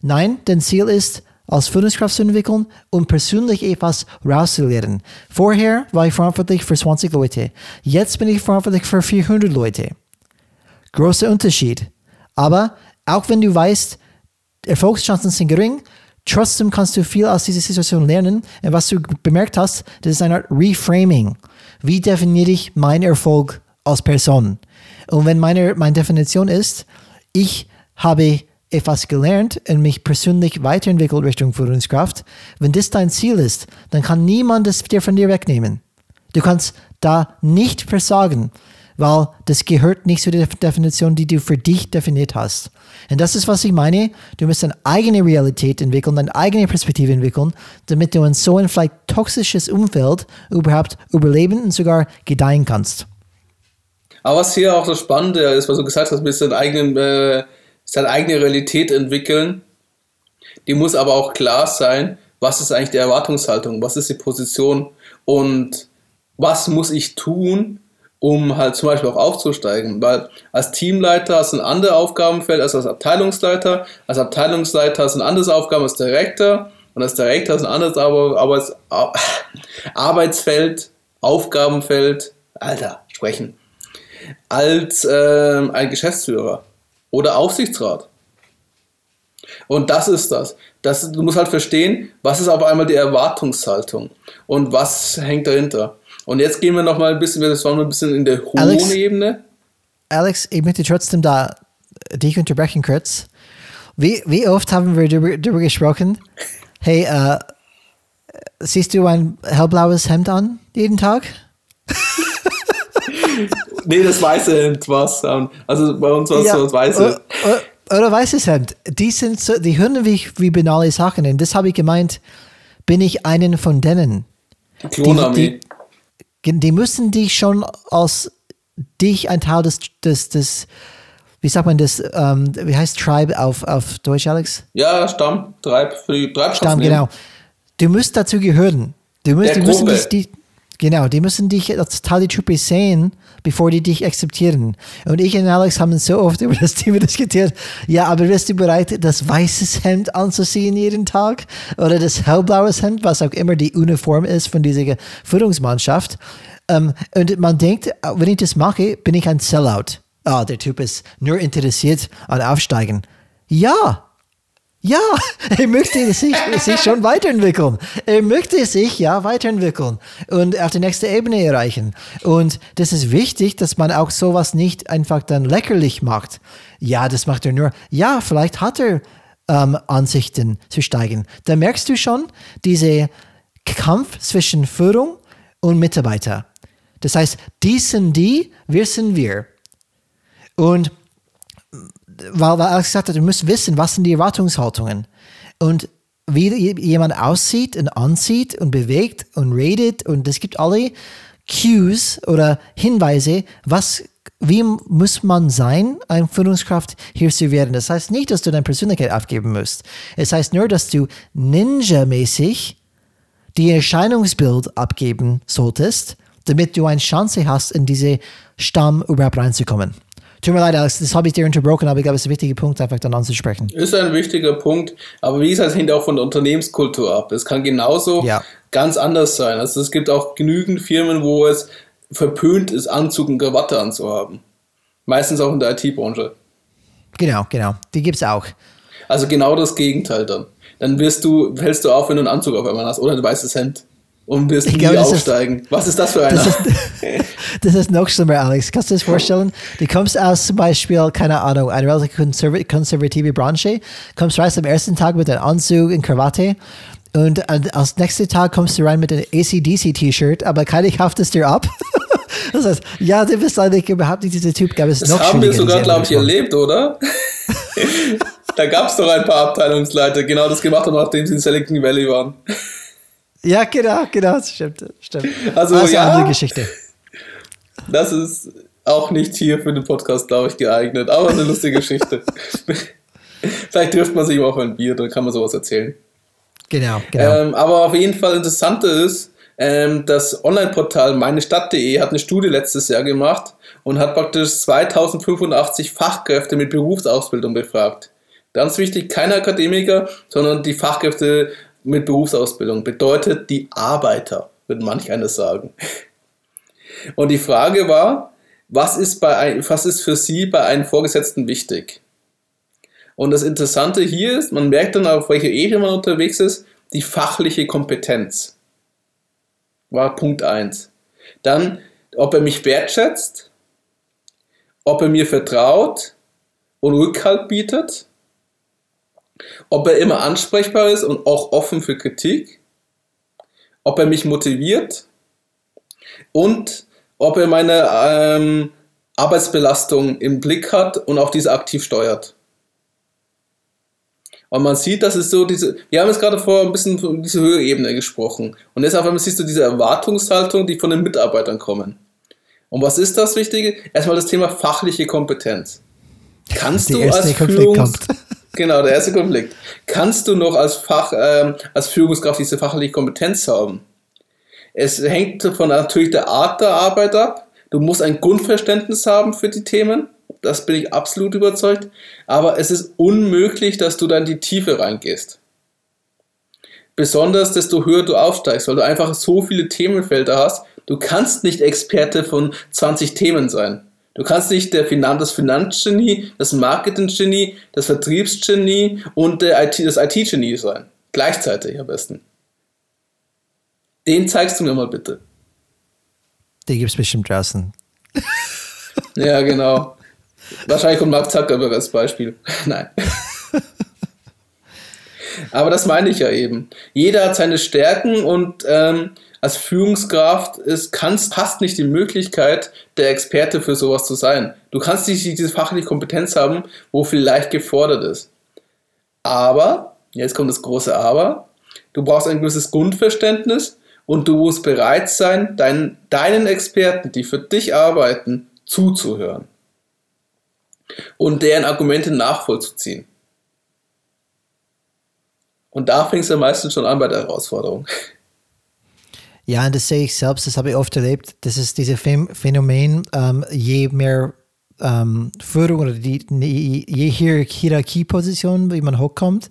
Nein, dein Ziel ist, als Führungskraft zu entwickeln und persönlich etwas rauszulernen. Vorher war ich verantwortlich für 20 Leute. Jetzt bin ich verantwortlich für 400 Leute. Großer Unterschied. Aber auch wenn du weißt, Erfolgschancen sind gering, trotzdem kannst du viel aus dieser Situation lernen. Und was du bemerkt hast, das ist eine Art Reframing. Wie definiere ich meinen Erfolg als Person? Und wenn meine, meine Definition ist, ich habe etwas gelernt und mich persönlich weiterentwickelt Richtung Führungskraft, wenn das dein Ziel ist, dann kann niemand das dir von dir wegnehmen. Du kannst da nicht versagen, weil das gehört nicht zu der Definition, die du für dich definiert hast. Und das ist, was ich meine. Du musst deine eigene Realität entwickeln, deine eigene Perspektive entwickeln, damit du in so ein vielleicht toxisches Umfeld überhaupt überleben und sogar gedeihen kannst. Aber was hier auch das Spannende ist, was du gesagt hast, mit seinen eigenen äh seine eigene Realität entwickeln. Die muss aber auch klar sein, was ist eigentlich die Erwartungshaltung, was ist die Position und was muss ich tun, um halt zum Beispiel auch aufzusteigen. Weil als Teamleiter hast du ein anderes Aufgabenfeld als als Abteilungsleiter. Als Abteilungsleiter hast du ein anderes Aufgaben als Direktor und als Direktor hast du ein anderes Arbeits Arbeitsfeld, Aufgabenfeld, Alter, sprechen, als äh, ein Geschäftsführer oder Aufsichtsrat. Und das ist das. das. Du musst halt verstehen, was ist auf einmal die Erwartungshaltung und was hängt dahinter. Und jetzt gehen wir noch mal ein bisschen, das war ein bisschen in der hohen Alex, Ebene. Alex, ich möchte trotzdem da dich unterbrechen kurz. Wie, wie oft haben wir darüber, gesprochen? Hey, uh, siehst du ein hellblaues Hemd an jeden Tag? nee, das weiße Hemd war es. Also bei uns war es ja, so das weiße. Oder, oder weißes Hemd. Die sind so, die hören wie, wie banale Sachen. Und das habe ich gemeint, bin ich einen von denen. Klonarmee. Die, die, die, müssen dich schon als dich ein Teil des, des, des wie sagt man das, ähm, wie heißt Tribe auf, auf Deutsch, Alex? Ja, Stamm, Treib, für die Treibschaft Stamm, genau. Du musst dazu gehören. Du musst, die müssen dich, die, Genau, die müssen dich als Teil der sehen, bevor die dich akzeptieren. Und ich und Alex haben so oft über das Thema diskutiert. Ja, aber bist du bereit, das weiße Hemd anzuziehen jeden Tag? Oder das hellblaue Hemd, was auch immer die Uniform ist von dieser Führungsmannschaft? Ähm, und man denkt, wenn ich das mache, bin ich ein Sellout. Ah, der Typ ist nur interessiert an Aufsteigen. Ja, ja, er möchte sich, sich schon weiterentwickeln. Er möchte sich ja weiterentwickeln und auf die nächste Ebene erreichen. Und das ist wichtig, dass man auch sowas nicht einfach dann leckerlich macht. Ja, das macht er nur. Ja, vielleicht hat er ähm, Ansichten zu steigen. Da merkst du schon diese Kampf zwischen Führung und Mitarbeiter. Das heißt, die sind die, wir sind wir. Und weil, weil Alex gesagt hat, du musst wissen, was sind die Erwartungshaltungen. Und wie jemand aussieht und anzieht und bewegt und redet und es gibt alle Cues oder Hinweise, was, wie muss man sein, eine Führungskraft hier zu werden. Das heißt nicht, dass du deine Persönlichkeit aufgeben musst. Es heißt nur, dass du Ninja-mäßig die Erscheinungsbild abgeben solltest, damit du eine Chance hast, in diese Stamm überhaupt reinzukommen. Tut mir leid, Alex, das habe ich dir unterbrochen, aber ich glaube, es ist ein wichtiger Punkt, einfach dann anzusprechen. Ist ein wichtiger Punkt, aber wie gesagt, es hängt auch von der Unternehmenskultur ab. Es kann genauso ja. ganz anders sein. Also es gibt auch genügend Firmen, wo es verpönt ist, Anzug und Krawatte anzuhaben. Meistens auch in der IT-Branche. Genau, genau. Die gibt es auch. Also genau das Gegenteil dann. Dann wirst du, hältst du auf, wenn du einen Anzug auf einmal hast oder ein weißes Hemd und wirst nie glaube, aufsteigen. Ist, Was ist das für einer? Das ist, das ist, noch schlimmer, Alex. Kannst du dir das vorstellen? Du kommst aus zum Beispiel, keine Ahnung, eine relativ konservative Branche, kommst rein am ersten Tag mit einem Anzug und Krawatte und als nächsten Tag kommst du rein mit einem ACDC-T-Shirt, aber keiner kauft es dir ab. Das heißt, ja, du bist eigentlich überhaupt nicht dieser Typ. Gab es das noch haben wir sogar, glaube ich, erlebt, oder? da gab es doch ein paar Abteilungsleiter, genau das gemacht haben, nachdem sie in Silicon Valley waren. Ja, genau, genau, das stimmt, stimmt. Also, das ist ja, eine andere Geschichte. Das ist auch nicht hier für den Podcast, glaube ich, geeignet, aber eine lustige Geschichte. Vielleicht trifft man sich auch ein Bier, dann kann man sowas erzählen. Genau, genau. Ähm, aber auf jeden Fall interessante ist, ähm, das Online-Portal meinestadt.de hat eine Studie letztes Jahr gemacht und hat praktisch 2085 Fachkräfte mit Berufsausbildung befragt. Ganz wichtig, keine Akademiker, sondern die Fachkräfte mit Berufsausbildung. Bedeutet die Arbeiter, wird manch einer sagen. Und die Frage war, was ist, bei was ist für Sie bei einem Vorgesetzten wichtig? Und das Interessante hier ist, man merkt dann, auf welcher Ebene man unterwegs ist, die fachliche Kompetenz. War Punkt 1. Dann, ob er mich wertschätzt, ob er mir vertraut und Rückhalt bietet, ob er immer ansprechbar ist und auch offen für Kritik, ob er mich motiviert und ob er meine ähm, Arbeitsbelastung im Blick hat und auch diese aktiv steuert. Und man sieht, dass es so diese, wir haben jetzt gerade vor ein bisschen von dieser höhere Ebene gesprochen. Und jetzt auf einmal siehst du diese Erwartungshaltung, die von den Mitarbeitern kommen. Und was ist das Wichtige? Erstmal das Thema fachliche Kompetenz. Kannst die du als Führungs genau der erste Konflikt. Kannst du noch als Fach ähm, als Führungskraft diese fachliche Kompetenz haben? Es hängt von natürlich der Art der Arbeit ab. Du musst ein Grundverständnis haben für die Themen. Das bin ich absolut überzeugt. Aber es ist unmöglich, dass du dann die Tiefe reingehst. Besonders desto höher du aufsteigst, weil du einfach so viele Themenfelder hast. Du kannst nicht Experte von 20 Themen sein. Du kannst nicht der Finan das Finanzgenie, das Marketinggenie, das Vertriebsgenie und der IT, das IT-Genie sein. Gleichzeitig am besten. Den zeigst du mir mal bitte. Den gibt es bestimmt draußen. ja, genau. Wahrscheinlich kommt Mark Zuckerberg als Beispiel. Nein. Aber das meine ich ja eben. Jeder hat seine Stärken und ähm, als Führungskraft ist, kannst, hast nicht die Möglichkeit, der Experte für sowas zu sein. Du kannst nicht diese fachliche Kompetenz haben, wo vielleicht gefordert ist. Aber, jetzt kommt das große Aber, du brauchst ein gewisses Grundverständnis und du musst bereit sein, deinen, deinen Experten, die für dich arbeiten, zuzuhören und deren Argumente nachvollzuziehen. Und da fängt es ja meistens schon an bei der Herausforderung. Ja, das sehe ich selbst, das habe ich oft erlebt. Das ist dieses Phänomen, ähm, je mehr ähm, Führung oder die, je Hierarchieposition, wie man hochkommt,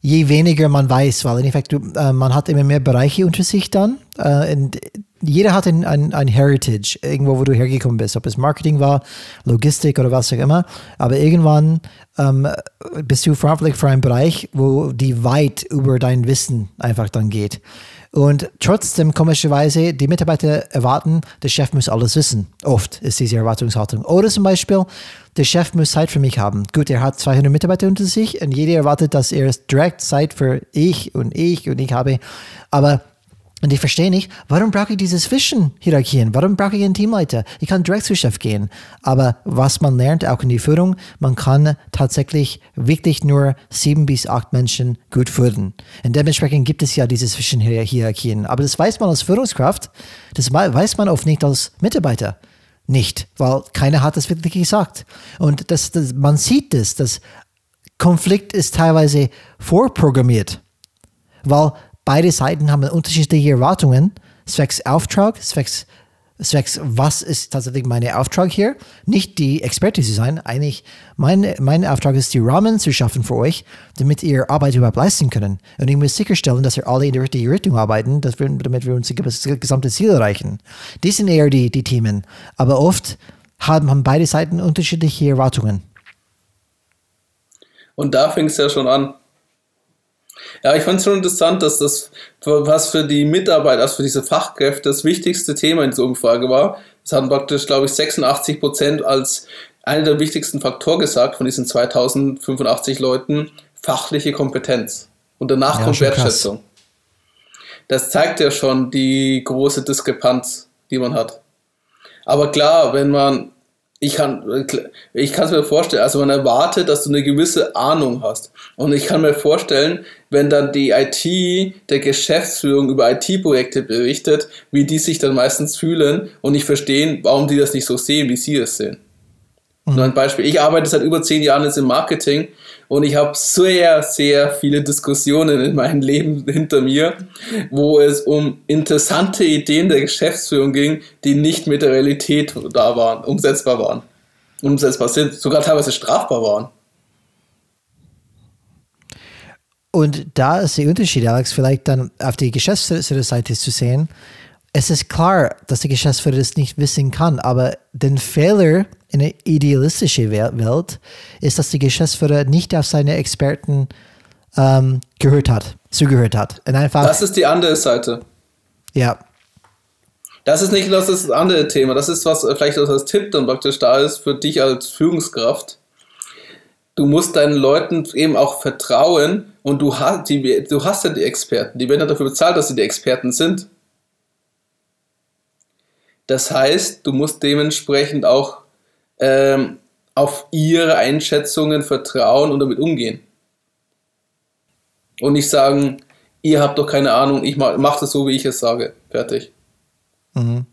je weniger man weiß, weil in Effekt äh, man hat immer mehr Bereiche unter sich dann. Äh, jeder hat ein, ein, ein, Heritage, irgendwo, wo du hergekommen bist, ob es Marketing war, Logistik oder was auch immer. Aber irgendwann ähm, bist du verantwortlich für einen Bereich, wo die weit über dein Wissen einfach dann geht. Und trotzdem, komischerweise, die Mitarbeiter erwarten, der Chef muss alles wissen. Oft ist diese Erwartungshaltung. Oder zum Beispiel, der Chef muss Zeit für mich haben. Gut, er hat 200 Mitarbeiter unter sich und jeder erwartet, dass er direkt Zeit für ich und ich und ich habe. Aber und ich verstehe nicht, warum brauche ich diese Zwischenhierarchien? Warum brauche ich einen Teamleiter? Ich kann direkt zu Chef gehen. Aber was man lernt, auch in die Führung, man kann tatsächlich wirklich nur sieben bis acht Menschen gut führen. Und dementsprechend gibt es ja diese Zwischenhierarchien. Aber das weiß man als Führungskraft, das weiß man oft nicht als Mitarbeiter nicht, weil keiner hat das wirklich gesagt. Und das, das, man sieht das, das Konflikt ist teilweise vorprogrammiert, weil beide Seiten haben unterschiedliche Erwartungen, zwecks Auftrag, zwecks, zwecks was ist tatsächlich mein Auftrag hier, nicht die Experte zu sein, eigentlich mein, mein Auftrag ist, die Rahmen zu schaffen für euch, damit ihr Arbeit überhaupt leisten können. Und ich muss sicherstellen, dass wir alle in die richtige Richtung arbeiten, dass wir, damit wir unser gesamtes Ziel erreichen. Die sind eher die, die Themen. Aber oft haben, haben beide Seiten unterschiedliche Erwartungen. Und da fängt es ja schon an. Ja, ich fand es schon interessant, dass das, was für die Mitarbeiter, also für diese Fachkräfte, das wichtigste Thema in dieser Umfrage war. Das hatten praktisch, glaube ich, 86 Prozent als einer der wichtigsten Faktoren gesagt von diesen 2085 Leuten, fachliche Kompetenz. Und danach ja, kommt Wertschätzung. Krass. Das zeigt ja schon die große Diskrepanz, die man hat. Aber klar, wenn man ich kann ich kann es mir vorstellen, also man erwartet, dass du eine gewisse Ahnung hast. Und ich kann mir vorstellen, wenn dann die IT der Geschäftsführung über IT-Projekte berichtet, wie die sich dann meistens fühlen und nicht verstehen, warum die das nicht so sehen, wie sie es sehen. Mhm. Nur ein Beispiel. Ich arbeite seit über zehn Jahren jetzt im Marketing und ich habe sehr, sehr viele Diskussionen in meinem Leben hinter mir, wo es um interessante Ideen der Geschäftsführung ging, die nicht mit der Realität da waren, umsetzbar waren. Umsetzbar sind, sogar teilweise strafbar waren. Und da ist der Unterschied, Alex, vielleicht dann auf die Geschäftsführerseite zu sehen. Es ist klar, dass der Geschäftsführer das nicht wissen kann, aber den Fehler in der idealistischen Welt ist, dass der Geschäftsführer nicht auf seine Experten ähm, gehört hat, zugehört hat. Und einfach, das ist die andere Seite. Ja. Das ist nicht das, ist das andere Thema. Das ist was vielleicht als Tipp dann praktisch da ist für dich als Führungskraft du musst deinen Leuten eben auch vertrauen und du hast, die, du hast ja die Experten. Die werden ja dafür bezahlt, dass sie die Experten sind. Das heißt, du musst dementsprechend auch ähm, auf ihre Einschätzungen vertrauen und damit umgehen. Und nicht sagen, ihr habt doch keine Ahnung, ich mach, mach das so, wie ich es sage. Fertig. Mhm.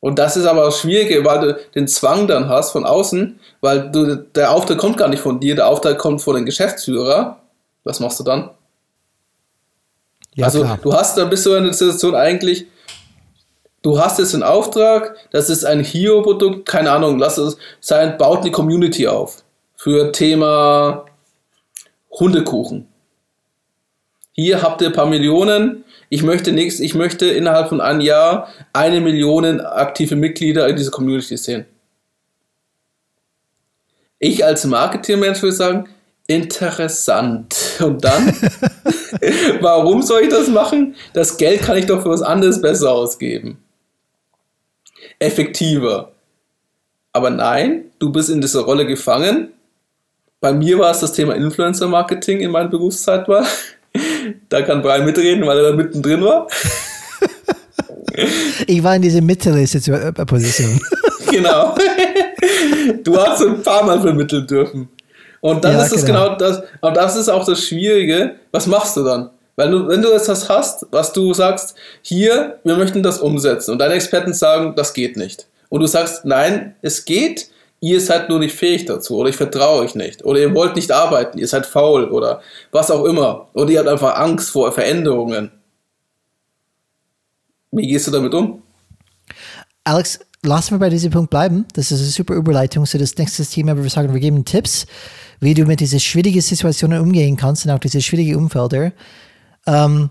Und das ist aber das Schwierige, weil du den Zwang dann hast von außen, weil du, der Auftrag kommt gar nicht von dir, der Auftrag kommt von dem Geschäftsführer. Was machst du dann? Ja, also klar. du hast, dann bist du in der Situation eigentlich, du hast jetzt einen Auftrag, das ist ein Hio-Produkt, keine Ahnung, lass es sein, baut eine Community auf für Thema Hundekuchen. Hier habt ihr ein paar Millionen, ich möchte nichts, ich möchte innerhalb von einem Jahr eine Million aktive Mitglieder in dieser Community sehen. Ich als Marketingmensch würde sagen, interessant. Und dann, warum soll ich das machen? Das Geld kann ich doch für was anderes besser ausgeben. Effektiver. Aber nein, du bist in dieser Rolle gefangen. Bei mir war es das Thema Influencer Marketing in meiner Berufszeit war. Da kann Brian mitreden, weil er da mittendrin war. Ich war in dieser Mittelposition. genau. Du hast ein paar Mal vermitteln dürfen. Und dann ja, ist es genau. genau das, und das ist auch das Schwierige. Was machst du dann? Weil du, wenn du etwas hast, was du sagst, hier, wir möchten das umsetzen und deine Experten sagen, das geht nicht. Und du sagst, nein, es geht, ihr seid nur nicht fähig dazu oder ich vertraue euch nicht oder ihr wollt nicht arbeiten, ihr seid faul oder was auch immer oder ihr habt einfach Angst vor Veränderungen. Wie gehst du damit um? Alex, lassen wir bei diesem Punkt bleiben. Das ist eine super Überleitung zu das nächste Thema, wo wir sagen, wir geben Tipps, wie du mit diesen schwierigen Situationen umgehen kannst und auch diese schwierigen Umfelder. Ähm,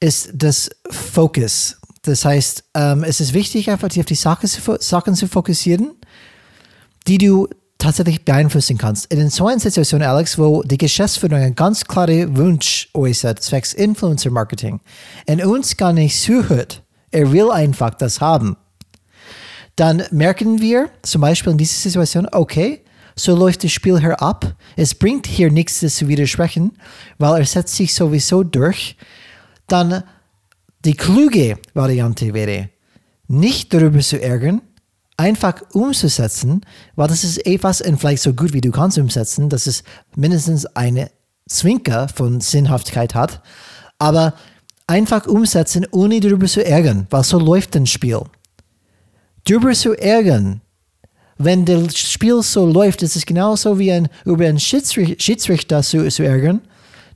ist das Fokus. Das heißt, ähm, es ist wichtig, einfach auf die Sache, Sachen zu fokussieren die du tatsächlich beeinflussen kannst. In so einer Situation, Alex, wo die Geschäftsführung einen ganz klaren Wunsch äußert, zwecks Influencer Marketing, und uns gar nicht zuhört, er will einfach das haben, dann merken wir zum Beispiel in dieser Situation, okay, so läuft das Spiel hier ab. Es bringt hier nichts, das zu widersprechen, weil er setzt sich sowieso durch. Dann die kluge Variante wäre, nicht darüber zu ärgern, einfach umzusetzen, weil das ist etwas, und vielleicht so gut wie du kannst umsetzen, dass es mindestens eine Zwinker von Sinnhaftigkeit hat, aber einfach umsetzen, ohne darüber zu ärgern, weil so läuft ein Spiel. Darüber zu ärgern, wenn das Spiel so läuft, ist es genauso wie ein, über einen Schiedsrichter zu, zu ärgern,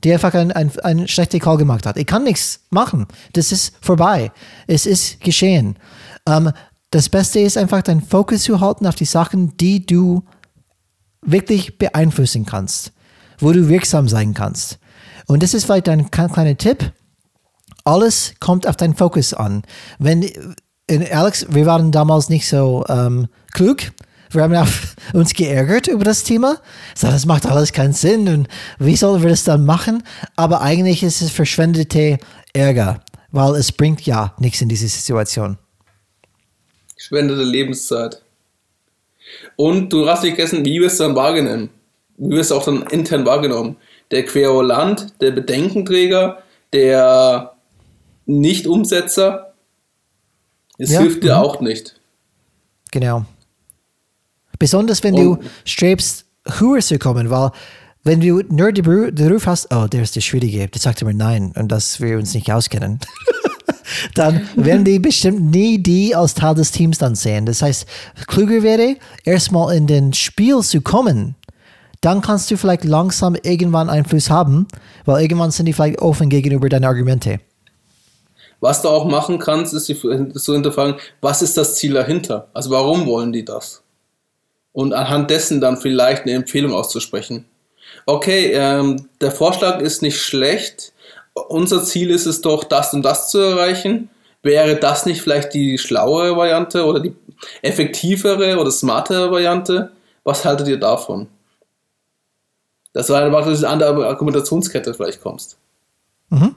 der einfach einen ein, schlechten Call gemacht hat. Ich kann nichts machen. Das ist vorbei. Es ist geschehen. Ähm, das Beste ist einfach, deinen Fokus zu halten auf die Sachen, die du wirklich beeinflussen kannst, wo du wirksam sein kannst. Und das ist vielleicht ein kleiner Tipp. Alles kommt auf deinen Fokus an. Wenn, Alex, wir waren damals nicht so ähm, klug. Wir haben uns geärgert über das Thema. So, das macht alles keinen Sinn und wie sollen wir das dann machen? Aber eigentlich ist es verschwendete Ärger, weil es bringt ja nichts in diese Situation. Verschwendete Lebenszeit. Und du hast nicht vergessen, wie wirst du dann wahrgenommen? Wie wirst du auch dann intern wahrgenommen? Der Querulant, der Bedenkenträger, der Nicht-Umsetzer, es ja. hilft dir mhm. auch nicht. Genau. Besonders wenn Und, du strebst, höher zu kommen, weil wenn du nur den Ruf hast, oh, der ist der Schwierige, der sagt immer nein und dass wir uns nicht auskennen. dann werden die bestimmt nie die als Teil des Teams dann sehen. Das heißt, klüger wäre, erstmal in den Spiel zu kommen. Dann kannst du vielleicht langsam irgendwann Einfluss haben, weil irgendwann sind die vielleicht offen gegenüber deinen Argumente. Was du auch machen kannst, ist zu hinterfragen, was ist das Ziel dahinter? Also warum wollen die das? Und anhand dessen dann vielleicht eine Empfehlung auszusprechen. okay, ähm, der Vorschlag ist nicht schlecht. Unser Ziel ist es doch, das und das zu erreichen. Wäre das nicht vielleicht die schlauere Variante oder die effektivere oder smartere Variante? Was haltet ihr davon? Das war einfach, dass du an der Argumentationskette vielleicht kommst. Mhm.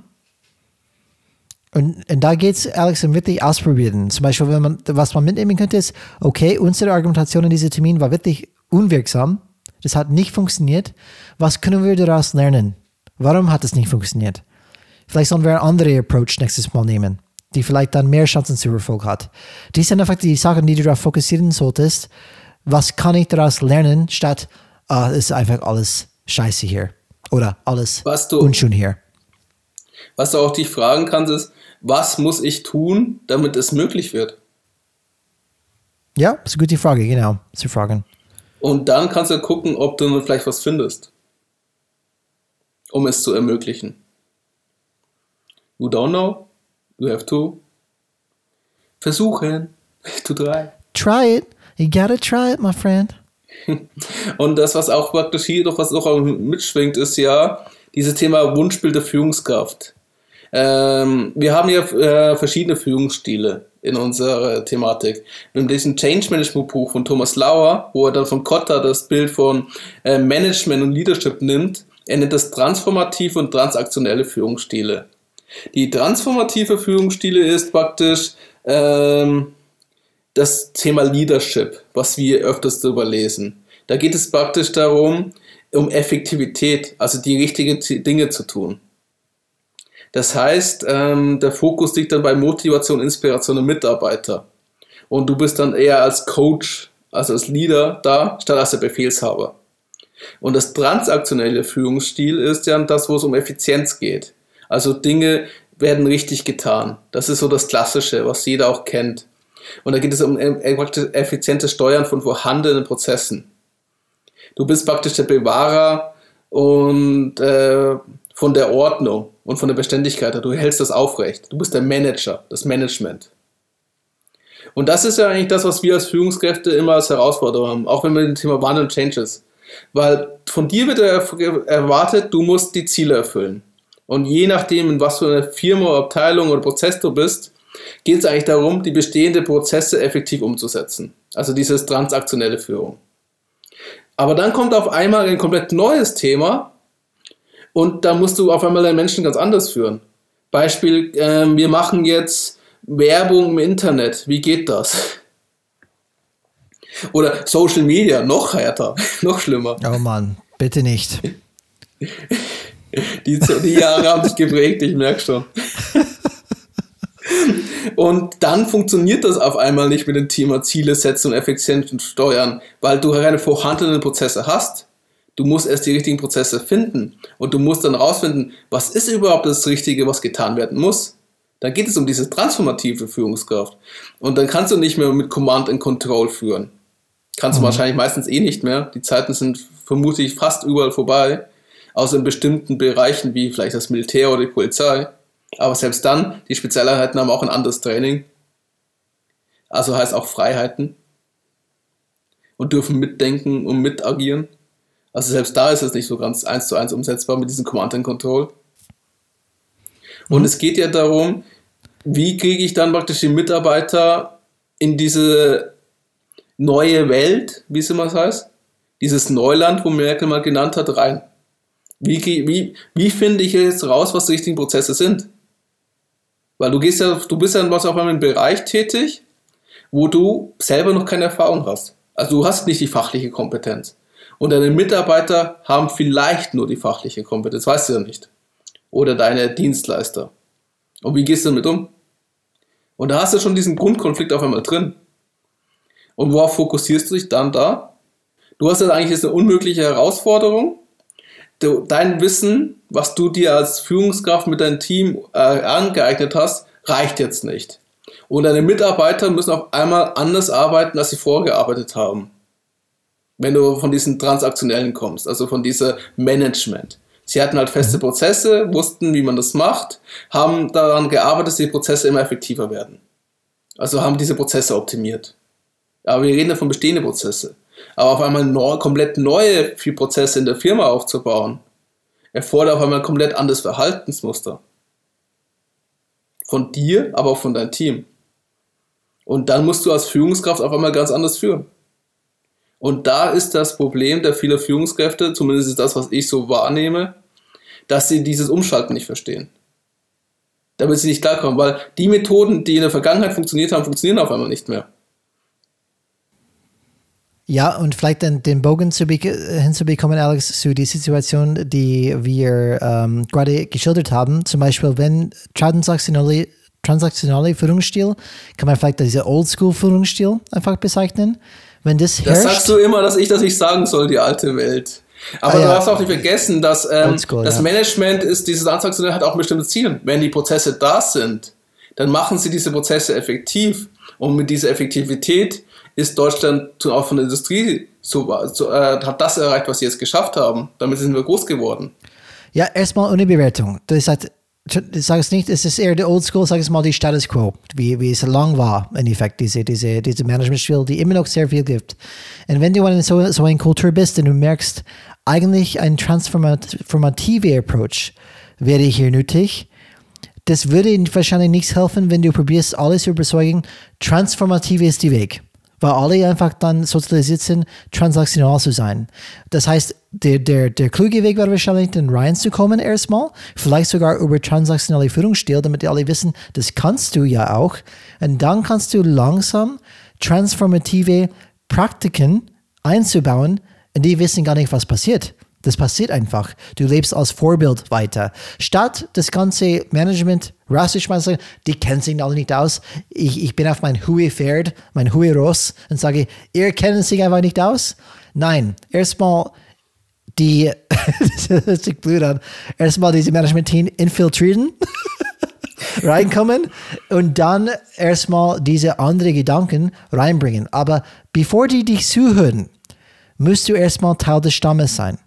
Und, und da geht es, Alex, um wirklich ausprobieren. Zum Beispiel, wenn man, was man mitnehmen könnte, ist, okay, unsere Argumentation in diesem Termin war wirklich unwirksam. Das hat nicht funktioniert. Was können wir daraus lernen? Warum hat es nicht funktioniert? Vielleicht sollen wir einen anderen Approach nächstes Mal nehmen, die vielleicht dann mehr Chancen zu Erfolg hat. Dies sind einfach die Sachen, die du darauf fokussieren solltest. Was kann ich daraus lernen, statt, ah, es ist einfach alles scheiße hier. Oder alles du, unschön hier. Was du auch dich fragen kannst, ist, was muss ich tun, damit es möglich wird? Ja, das ist eine gute Frage, genau, zu fragen. Und dann kannst du gucken, ob du vielleicht was findest, um es zu ermöglichen. You don't know, you have to versuchen. To try. Try it. You gotta try it, my friend. Und das, was auch praktisch hier doch was noch mitschwingt, ist ja dieses Thema Wunschbild der Führungskraft. Ähm, wir haben ja äh, verschiedene Führungsstile in unserer Thematik. In diesem Change Management Buch von Thomas Lauer, wo er dann von Kotta das Bild von äh, Management und Leadership nimmt, er nennt das transformative und transaktionelle Führungsstile. Die transformative Führungsstile ist praktisch ähm, das Thema Leadership, was wir öfters darüber lesen. Da geht es praktisch darum, um Effektivität, also die richtigen Dinge zu tun. Das heißt, ähm, der Fokus liegt dann bei Motivation, Inspiration der Mitarbeiter. Und du bist dann eher als Coach, also als Leader da, statt als der Befehlshaber. Und das transaktionelle Führungsstil ist ja das, wo es um Effizienz geht. Also Dinge werden richtig getan. Das ist so das Klassische, was jeder auch kennt. Und da geht es um effizientes Steuern von vorhandenen Prozessen. Du bist praktisch der Bewahrer und äh, von der Ordnung und von der Beständigkeit. Du hältst das aufrecht. Du bist der Manager, das Management. Und das ist ja eigentlich das, was wir als Führungskräfte immer als Herausforderung haben, auch wenn wir mit dem Thema Wandel und Changes. Weil von dir wird erwartet, du musst die Ziele erfüllen. Und je nachdem, in was für eine Firma, Abteilung oder Prozess du bist, geht es eigentlich darum, die bestehenden Prozesse effektiv umzusetzen. Also dieses transaktionelle Führung. Aber dann kommt auf einmal ein komplett neues Thema, und da musst du auf einmal deinen Menschen ganz anders führen. Beispiel, äh, wir machen jetzt Werbung im Internet. Wie geht das? Oder Social Media, noch härter, noch schlimmer. Oh Mann, bitte nicht. Die, die Jahre haben sich geprägt, ich merke schon. Und dann funktioniert das auf einmal nicht mit dem Thema Ziele setzen und effizient steuern, weil du keine vorhandenen Prozesse hast. Du musst erst die richtigen Prozesse finden und du musst dann rausfinden, was ist überhaupt das Richtige, was getan werden muss. Dann geht es um diese transformative Führungskraft. Und dann kannst du nicht mehr mit Command and Control führen. Kannst mhm. du wahrscheinlich meistens eh nicht mehr. Die Zeiten sind vermutlich fast überall vorbei. Außer in bestimmten Bereichen wie vielleicht das Militär oder die Polizei. Aber selbst dann, die Spezialeinheiten haben auch ein anderes Training. Also heißt auch Freiheiten. Und dürfen mitdenken und mitagieren. Also selbst da ist es nicht so ganz eins zu eins umsetzbar mit diesem Command and Control. Und mhm. es geht ja darum, wie kriege ich dann praktisch die Mitarbeiter in diese neue Welt, wie es immer heißt, dieses Neuland, wo Merkel mal genannt hat, rein. Wie, wie, wie finde ich jetzt raus, was die richtigen Prozesse sind? Weil du gehst ja, du bist ja was auf einem Bereich tätig, wo du selber noch keine Erfahrung hast. Also du hast nicht die fachliche Kompetenz. Und deine Mitarbeiter haben vielleicht nur die fachliche Kompetenz, weißt du ja nicht. Oder deine Dienstleister. Und wie gehst du damit um? Und da hast du schon diesen Grundkonflikt auf einmal drin. Und worauf fokussierst du dich dann da? Du hast jetzt eigentlich jetzt eine unmögliche Herausforderung. Dein Wissen, was du dir als Führungskraft mit deinem Team äh, angeeignet hast, reicht jetzt nicht. Und deine Mitarbeiter müssen auf einmal anders arbeiten, als sie vorher gearbeitet haben wenn du von diesen transaktionellen kommst, also von dieser Management. Sie hatten halt feste mhm. Prozesse, wussten, wie man das macht, haben daran gearbeitet, dass die Prozesse immer effektiver werden. Also haben diese Prozesse optimiert. Aber wir reden ja von bestehenden Prozesse. Aber auf einmal neu, komplett neue Prozesse in der Firma aufzubauen, erfordert auf einmal ein komplett anderes Verhaltensmuster. Von dir, aber auch von deinem Team. Und dann musst du als Führungskraft auf einmal ganz anders führen. Und da ist das Problem der vielen Führungskräfte, zumindest ist das, was ich so wahrnehme, dass sie dieses Umschalten nicht verstehen. Damit sie nicht klarkommen, weil die Methoden, die in der Vergangenheit funktioniert haben, funktionieren auf einmal nicht mehr. Ja, und vielleicht dann den Bogen zu hinzubekommen, Alex, zu die Situation, die wir ähm, gerade geschildert haben. Zum Beispiel, wenn transaktionale, transaktionale Führungsstil, kann man vielleicht diese Oldschool-Führungsstil einfach bezeichnen. Wenn das, das sagst du immer, dass ich das nicht sagen soll, die alte Welt. Aber ah, du ja. hast auch nicht vergessen, dass ähm, Oldschool, das ja. Management ist, dieses Transaktionelle hat auch ein bestimmtes Ziel. Wenn die Prozesse da sind, dann machen sie diese Prozesse effektiv. Und mit dieser Effektivität ist Deutschland auch von der Industrie so, so äh, hat das erreicht, was sie jetzt geschafft haben. Damit sind wir groß geworden. Ja, erstmal ohne Bewertung. Das heißt, sage es nicht, es ist eher der Oldschool, sage es mal, die Status Quo, wie, wie es lang war, im Endeffekt, diese, diese, diese Management-Stil, die immer noch sehr viel gibt. Und wenn du in so, so eine Kultur bist und du merkst, eigentlich ein transformativer Approach wäre hier nötig, das würde wahrscheinlich nichts helfen, wenn du probierst, alles zu überzeugen, transformativ ist die Weg weil alle einfach dann sozialisiert sind, transaktional zu sein. Das heißt, der, der, der kluge Weg wäre wahrscheinlich, dann reinzukommen erstmal, vielleicht sogar über transaktionale Führungsstil, damit die alle wissen, das kannst du ja auch. Und dann kannst du langsam transformative Praktiken einzubauen, und die wissen gar nicht, was passiert. Das passiert einfach. Du lebst als Vorbild weiter. Statt das ganze Management rassisch mal sagen, die kennen sich alle nicht aus. Ich, ich bin auf mein hohe Pferd, mein hohe Ross und sage, ihr kennt sich einfach nicht aus. Nein, erstmal die, das sich blöd an, erstmal diese Management-Team infiltrieren, reinkommen und dann erstmal diese anderen Gedanken reinbringen. Aber bevor die dich zuhören, musst du erstmal Teil des Stammes sein.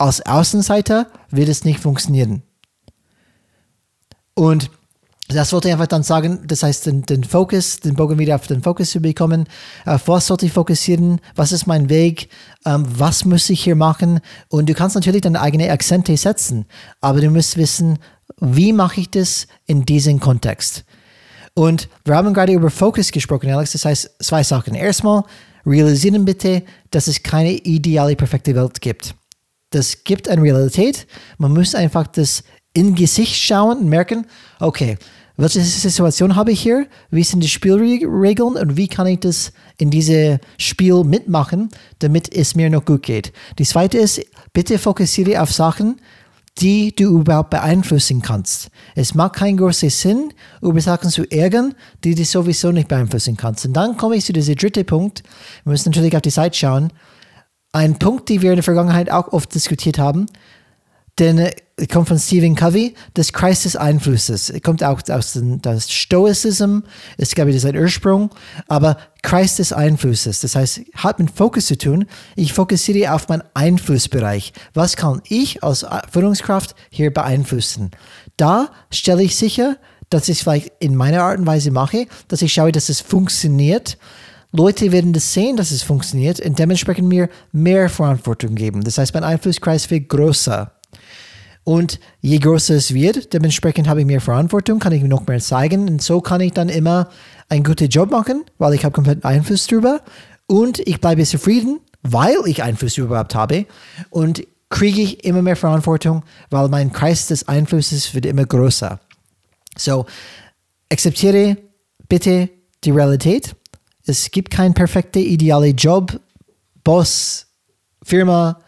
Als Außenseiter wird es nicht funktionieren. Und das wollte ich einfach dann sagen, das heißt, den, den Fokus, den Bogen wieder auf den Fokus zu bekommen. Auf was sollte ich fokussieren? Was ist mein Weg? Ähm, was muss ich hier machen? Und du kannst natürlich deine eigene Akzente setzen, aber du musst wissen, wie mache ich das in diesem Kontext? Und wir haben gerade über Fokus gesprochen, Alex. Das heißt, zwei Sachen. Erstmal, realisieren bitte, dass es keine ideale, perfekte Welt gibt das gibt eine Realität. Man muss einfach das in Gesicht schauen und merken, okay, welche Situation habe ich hier? Wie sind die Spielregeln und wie kann ich das in diesem Spiel mitmachen, damit es mir noch gut geht? Die zweite ist, bitte fokussiere auf Sachen, die du überhaupt beeinflussen kannst. Es macht keinen großen Sinn, über Sachen zu ärgern, die du sowieso nicht beeinflussen kannst. Und dann komme ich zu diesem dritten Punkt. Wir müssen natürlich auf die Zeit schauen. Ein Punkt, den wir in der Vergangenheit auch oft diskutiert haben, denn äh, kommt von Stephen Covey, des des Einflusses. Kommt auch aus dem das Stoicism, es gab ja seinen Ursprung, aber des Einflusses. Das heißt, hat mit Fokus zu tun. Ich fokussiere auf meinen Einflussbereich. Was kann ich als Führungskraft hier beeinflussen? Da stelle ich sicher, dass ich es vielleicht in meiner Art und Weise mache, dass ich schaue, dass es funktioniert Leute werden das sehen, dass es funktioniert und dementsprechend mir mehr Verantwortung geben. Das heißt, mein Einflusskreis wird größer. Und je größer es wird, dementsprechend habe ich mehr Verantwortung, kann ich mir noch mehr zeigen. Und so kann ich dann immer einen guten Job machen, weil ich habe kompletten Einfluss drüber. Und ich bleibe zufrieden, weil ich Einfluss überhaupt habe. Und kriege ich immer mehr Verantwortung, weil mein Kreis des Einflusses wird immer größer. So, akzeptiere bitte die Realität es gibt keinen perfekten, idealen Job, Boss, Firma,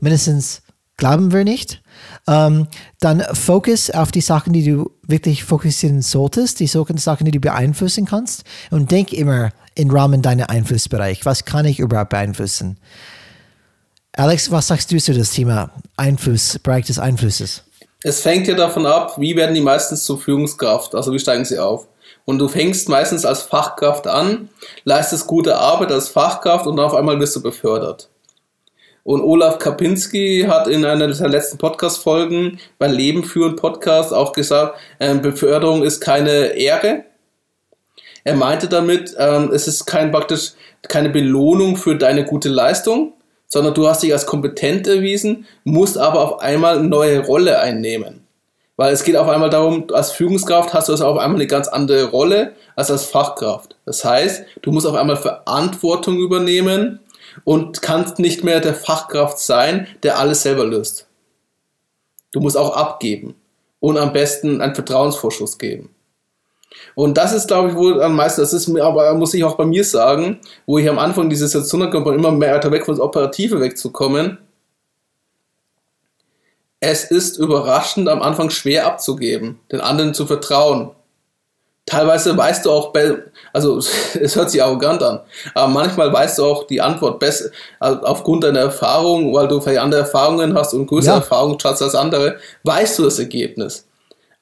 mindestens glauben wir nicht. Ähm, dann Fokus auf die Sachen, die du wirklich fokussieren solltest, die Sachen, die du beeinflussen kannst. Und denk immer im Rahmen deiner Einflussbereich. Was kann ich überhaupt beeinflussen? Alex, was sagst du zu das Thema Einfluss, Bereich des Einflusses? Es fängt ja davon ab, wie werden die meistens zur Führungskraft, also wie steigen sie auf. Und du fängst meistens als Fachkraft an, leistest gute Arbeit als Fachkraft und auf einmal wirst du befördert. Und Olaf Kapinski hat in einer der letzten Podcast-Folgen bei Leben führen Podcast auch gesagt, äh, Beförderung ist keine Ehre. Er meinte damit, ähm, es ist kein praktisch keine Belohnung für deine gute Leistung, sondern du hast dich als kompetent erwiesen, musst aber auf einmal eine neue Rolle einnehmen. Weil es geht auf einmal darum, als Führungskraft hast du also auf einmal eine ganz andere Rolle als als Fachkraft. Das heißt, du musst auf einmal Verantwortung übernehmen und kannst nicht mehr der Fachkraft sein, der alles selber löst. Du musst auch abgeben und am besten einen Vertrauensvorschuss geben. Und das ist, glaube ich, wohl am meisten, das ist mir, aber muss ich auch bei mir sagen, wo ich am Anfang dieser Situation komme, immer mehr weiter weg von das Operative wegzukommen. Es ist überraschend am Anfang schwer abzugeben, den anderen zu vertrauen. Teilweise weißt du auch, also es hört sich arrogant an, aber manchmal weißt du auch die Antwort besser, also aufgrund deiner Erfahrung, weil du vielleicht andere Erfahrungen hast und größere ja. Erfahrungen hast als andere, weißt du das Ergebnis.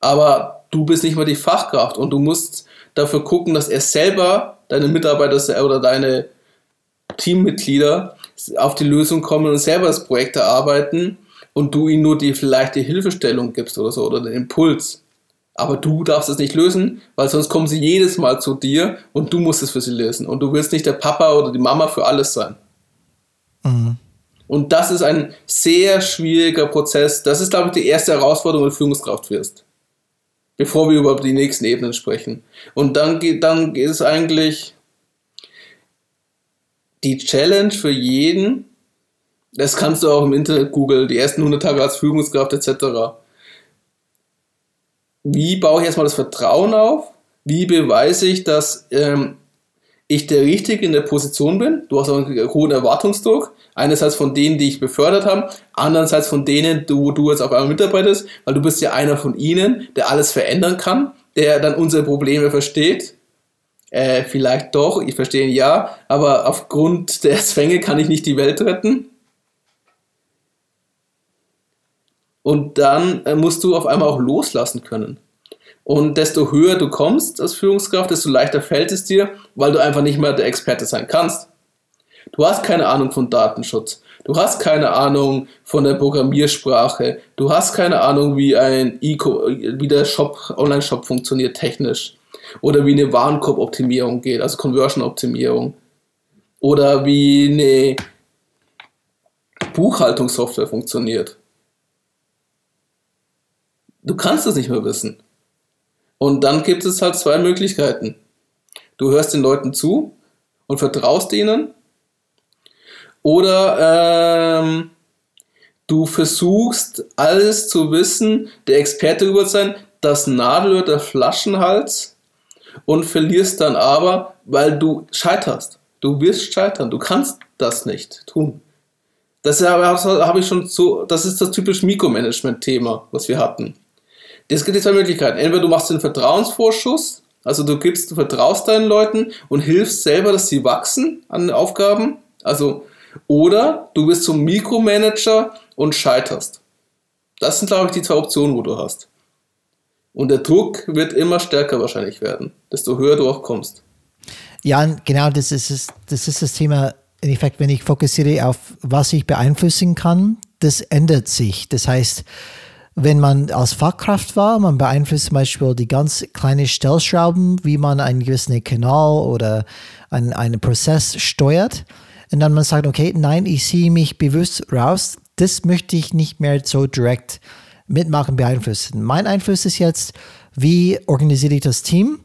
Aber du bist nicht mehr die Fachkraft und du musst dafür gucken, dass er selber, deine Mitarbeiter oder deine Teammitglieder auf die Lösung kommen und selber das Projekt erarbeiten und du ihnen nur die vielleicht die Hilfestellung gibst oder so oder den Impuls. Aber du darfst es nicht lösen, weil sonst kommen sie jedes Mal zu dir und du musst es für sie lösen. Und du willst nicht der Papa oder die Mama für alles sein. Mhm. Und das ist ein sehr schwieriger Prozess. Das ist, glaube ich, die erste Herausforderung, wenn du Führungskraft wirst bevor wir über die nächsten Ebenen sprechen. Und dann geht, dann ist eigentlich die Challenge für jeden, das kannst du auch im Internet googeln, die ersten 100 Tage als Führungskraft etc. Wie baue ich erstmal das Vertrauen auf? Wie beweise ich, dass ähm, ich der Richtige in der Position bin? Du hast auch einen hohen Erwartungsdruck. Einerseits von denen, die ich befördert habe, andererseits von denen, wo du jetzt auf einmal mitarbeitest, weil du bist ja einer von ihnen, der alles verändern kann, der dann unsere Probleme versteht. Äh, vielleicht doch, ich verstehe ja, aber aufgrund der Zwänge kann ich nicht die Welt retten. Und dann äh, musst du auf einmal auch loslassen können. Und desto höher du kommst als Führungskraft, desto leichter fällt es dir, weil du einfach nicht mehr der Experte sein kannst. Du hast keine Ahnung von Datenschutz. Du hast keine Ahnung von der Programmiersprache. Du hast keine Ahnung, wie ein e wie der Shop, Online-Shop funktioniert technisch. Oder wie eine Warenkorb-Optimierung geht, also Conversion-Optimierung. Oder wie eine Buchhaltungssoftware funktioniert. Du kannst es nicht mehr wissen. Und dann gibt es halt zwei Möglichkeiten. Du hörst den Leuten zu und vertraust ihnen oder ähm, du versuchst alles zu wissen, der Experte über sein, das Nadelöhr der Flaschenhals und verlierst dann aber, weil du scheiterst. Du wirst scheitern, du kannst das nicht tun. Das habe ich schon so, das ist das typische Mikromanagement-Thema, was wir hatten. Es gibt zwei Möglichkeiten. Entweder du machst den Vertrauensvorschuss, also du gibst, du vertraust deinen Leuten und hilfst selber, dass sie wachsen an den Aufgaben. Also oder du bist zum Mikromanager und scheiterst. Das sind, glaube ich, die zwei Optionen, wo du hast. Und der Druck wird immer stärker wahrscheinlich werden, desto höher du auch kommst. Ja, genau, das ist, das ist das Thema. In Effekt, wenn ich fokussiere auf, was ich beeinflussen kann, das ändert sich. Das heißt, wenn man als Fachkraft war, man beeinflusst zum Beispiel die ganz kleinen Stellschrauben, wie man einen gewissen Kanal oder einen, einen Prozess steuert und dann man sagt, okay, nein, ich ziehe mich bewusst raus, das möchte ich nicht mehr so direkt mitmachen, beeinflussen. Mein Einfluss ist jetzt, wie organisiere ich das Team?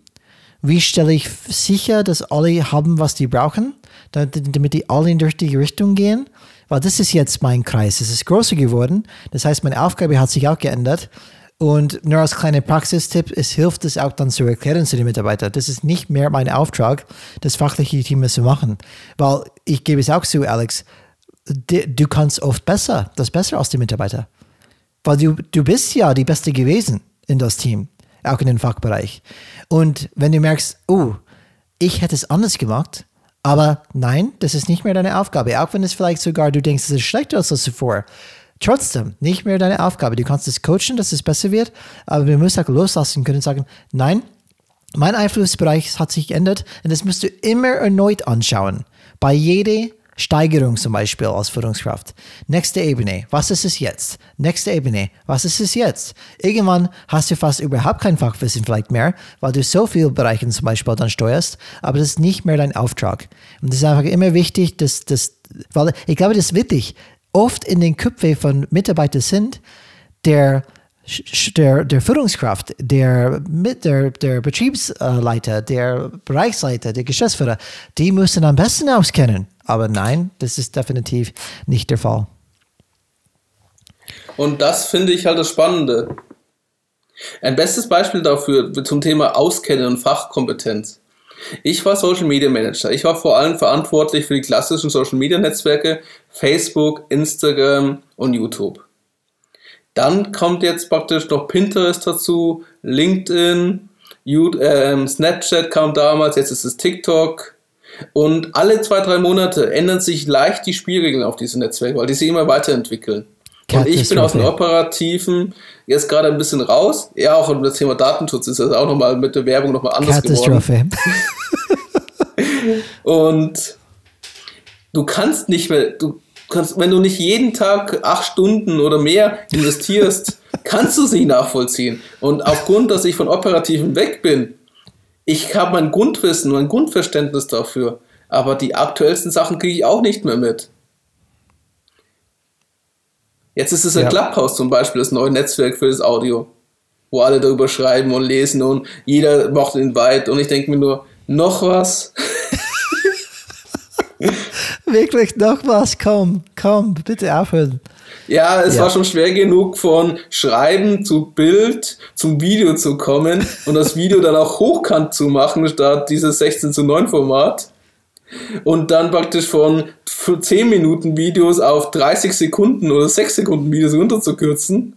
Wie stelle ich sicher, dass alle haben, was die brauchen, damit die alle in die richtige Richtung gehen? Weil das ist jetzt mein Kreis. Es ist größer geworden. Das heißt, meine Aufgabe hat sich auch geändert. Und nur als kleiner Praxistipp, es hilft es auch dann zu erklären zu den Mitarbeitern. Das ist nicht mehr mein Auftrag, das fachliche Team zu machen. Weil ich gebe es auch zu, Alex, du kannst oft besser, das besser als die Mitarbeiter. Weil du, du bist ja die Beste gewesen in das Team, auch in den Fachbereich. Und wenn du merkst, oh, ich hätte es anders gemacht, aber nein, das ist nicht mehr deine Aufgabe. Auch wenn es vielleicht sogar du denkst, es ist schlechter als zuvor Trotzdem, nicht mehr deine Aufgabe. Du kannst es coachen, dass es besser wird, aber wir müssen auch loslassen können und sagen, nein, mein Einflussbereich hat sich geändert und das musst du immer erneut anschauen. Bei jeder Steigerung zum Beispiel als Führungskraft. Nächste Ebene, was ist es jetzt? Nächste Ebene, was ist es jetzt? Irgendwann hast du fast überhaupt kein Fachwissen vielleicht mehr, weil du so viele Bereiche zum Beispiel dann steuerst, aber das ist nicht mehr dein Auftrag. Und das ist einfach immer wichtig, dass das, weil ich glaube, das ist wirklich oft in den Köpfen von Mitarbeitern sind, der der, der Führungskraft, der, der, der Betriebsleiter, der Bereichsleiter, der Geschäftsführer, die müssen am besten auskennen. Aber nein, das ist definitiv nicht der Fall. Und das finde ich halt das Spannende. Ein bestes Beispiel dafür zum Thema Auskennen und Fachkompetenz. Ich war Social Media Manager. Ich war vor allem verantwortlich für die klassischen Social Media Netzwerke Facebook, Instagram und YouTube. Dann kommt jetzt praktisch noch Pinterest dazu, LinkedIn, äh, Snapchat kam damals, jetzt ist es TikTok. Und alle zwei, drei Monate ändern sich leicht die Spielregeln auf diese Netzwerke, weil die sich immer weiterentwickeln. Und ich bin aus dem Operativen jetzt gerade ein bisschen raus. Ja, auch das Thema Datenschutz ist das auch nochmal mit der Werbung nochmal anders geworden. Und du kannst nicht mehr, du kannst, wenn du nicht jeden Tag acht Stunden oder mehr investierst, kannst du es nicht nachvollziehen. Und aufgrund, dass ich von Operativen weg bin, ich habe mein Grundwissen, mein Grundverständnis dafür, aber die aktuellsten Sachen kriege ich auch nicht mehr mit. Jetzt ist es ein ja. Clubhouse zum Beispiel, das neue Netzwerk für das Audio, wo alle darüber schreiben und lesen und jeder macht den weit und ich denke mir nur, noch was? Wirklich noch was? Komm, komm, bitte aufhören. Ja, es ja. war schon schwer genug von Schreiben zu Bild zum Video zu kommen und das Video dann auch hochkant zu machen, statt dieses 16 zu 9 Format. Und dann praktisch von 10 Minuten Videos auf 30 Sekunden oder 6 Sekunden Videos runterzukürzen.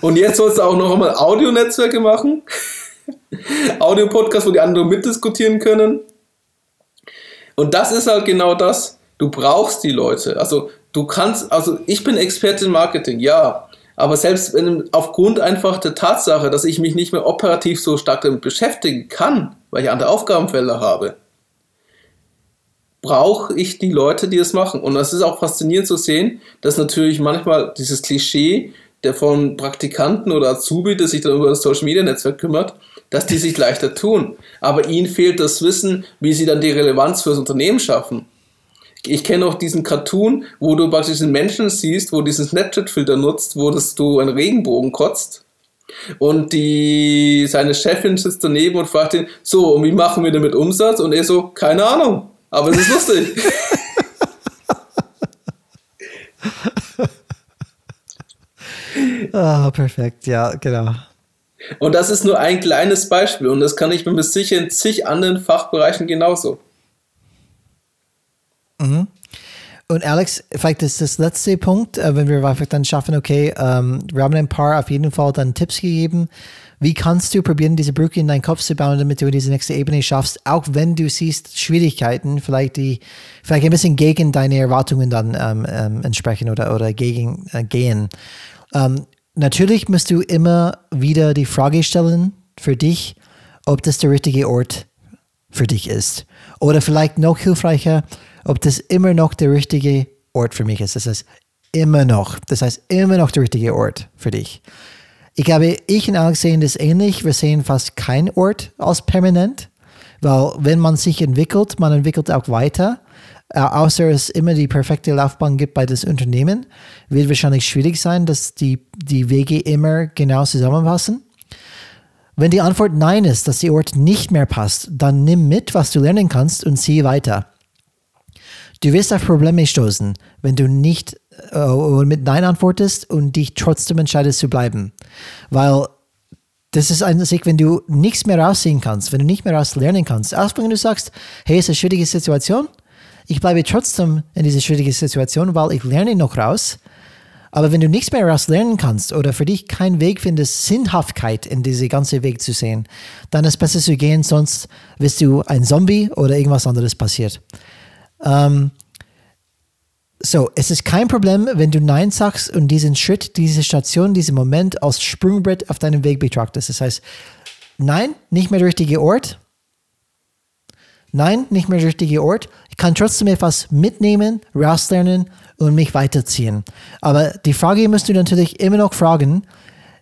Und jetzt sollst du auch noch einmal Audio-Netzwerke machen. Audio-Podcasts, wo die anderen mitdiskutieren können. Und das ist halt genau das. Du brauchst die Leute. Also du kannst, also ich bin Experte in Marketing, ja. Aber selbst wenn aufgrund einfach der Tatsache, dass ich mich nicht mehr operativ so stark damit beschäftigen kann, weil ich andere Aufgabenfelder habe, brauche ich die Leute, die es machen. Und das ist auch faszinierend zu sehen, dass natürlich manchmal dieses Klischee der von Praktikanten oder Azubi, der sich dann über das Social Media Netzwerk kümmert, dass die sich leichter tun. Aber ihnen fehlt das Wissen, wie sie dann die Relevanz fürs Unternehmen schaffen. Ich kenne auch diesen Cartoon, wo du praktisch einen Menschen siehst, wo diesen Snapchat-Filter nutzt, wo das du einen Regenbogen kotzt. Und die, seine Chefin sitzt daneben und fragt ihn, so, und wie machen wir damit Umsatz? Und er so, keine Ahnung, aber es ist lustig. Ah, oh, perfekt, ja, genau. Und das ist nur ein kleines Beispiel und das kann ich mir sicher in zig anderen Fachbereichen genauso. Mhm. Und Alex, vielleicht ist das letzte Punkt, äh, wenn wir einfach dann schaffen, okay, ähm, wir haben ein paar auf jeden Fall dann Tipps gegeben. Wie kannst du probieren, diese Brücke in deinen Kopf zu bauen, damit du diese nächste Ebene schaffst, auch wenn du siehst Schwierigkeiten, vielleicht die, vielleicht ein bisschen gegen deine Erwartungen dann ähm, ähm, entsprechen oder, oder gegen äh, gehen. Ähm, natürlich musst du immer wieder die Frage stellen für dich, ob das der richtige Ort für dich ist. Oder vielleicht noch hilfreicher, ob das immer noch der richtige Ort für mich ist. Das heißt, immer noch. Das heißt, immer noch der richtige Ort für dich. Ich glaube, ich und Alex sehen das ähnlich. Wir sehen fast keinen Ort als permanent, weil wenn man sich entwickelt, man entwickelt auch weiter. Äh, außer es immer die perfekte Laufbahn gibt bei das Unternehmen, wird wahrscheinlich schwierig sein, dass die, die Wege immer genau zusammenpassen. Wenn die Antwort Nein ist, dass der Ort nicht mehr passt, dann nimm mit, was du lernen kannst und zieh weiter. Du wirst auf Probleme stoßen, wenn du nicht äh, mit Nein antwortest und dich trotzdem entscheidest zu bleiben. Weil das ist ein Sieg, wenn du nichts mehr raussehen kannst, wenn du nicht mehr raus lernen kannst. Auch wenn du sagst, hey, ist eine schwierige Situation, ich bleibe trotzdem in dieser schwierigen Situation, weil ich lerne noch raus. Aber wenn du nichts mehr raus lernen kannst oder für dich keinen Weg findest, Sinnhaftigkeit in diese ganze Weg zu sehen, dann ist es besser zu gehen, sonst wirst du ein Zombie oder irgendwas anderes passiert. Ähm, so, es ist kein Problem, wenn du Nein sagst und diesen Schritt, diese Station, diesen Moment als Sprungbrett auf deinem Weg betrachtest. Das heißt, nein, nicht mehr der richtige Ort. Nein, nicht mehr der richtige Ort kann trotzdem etwas mitnehmen, rauslernen und mich weiterziehen. Aber die Frage musst du natürlich immer noch fragen,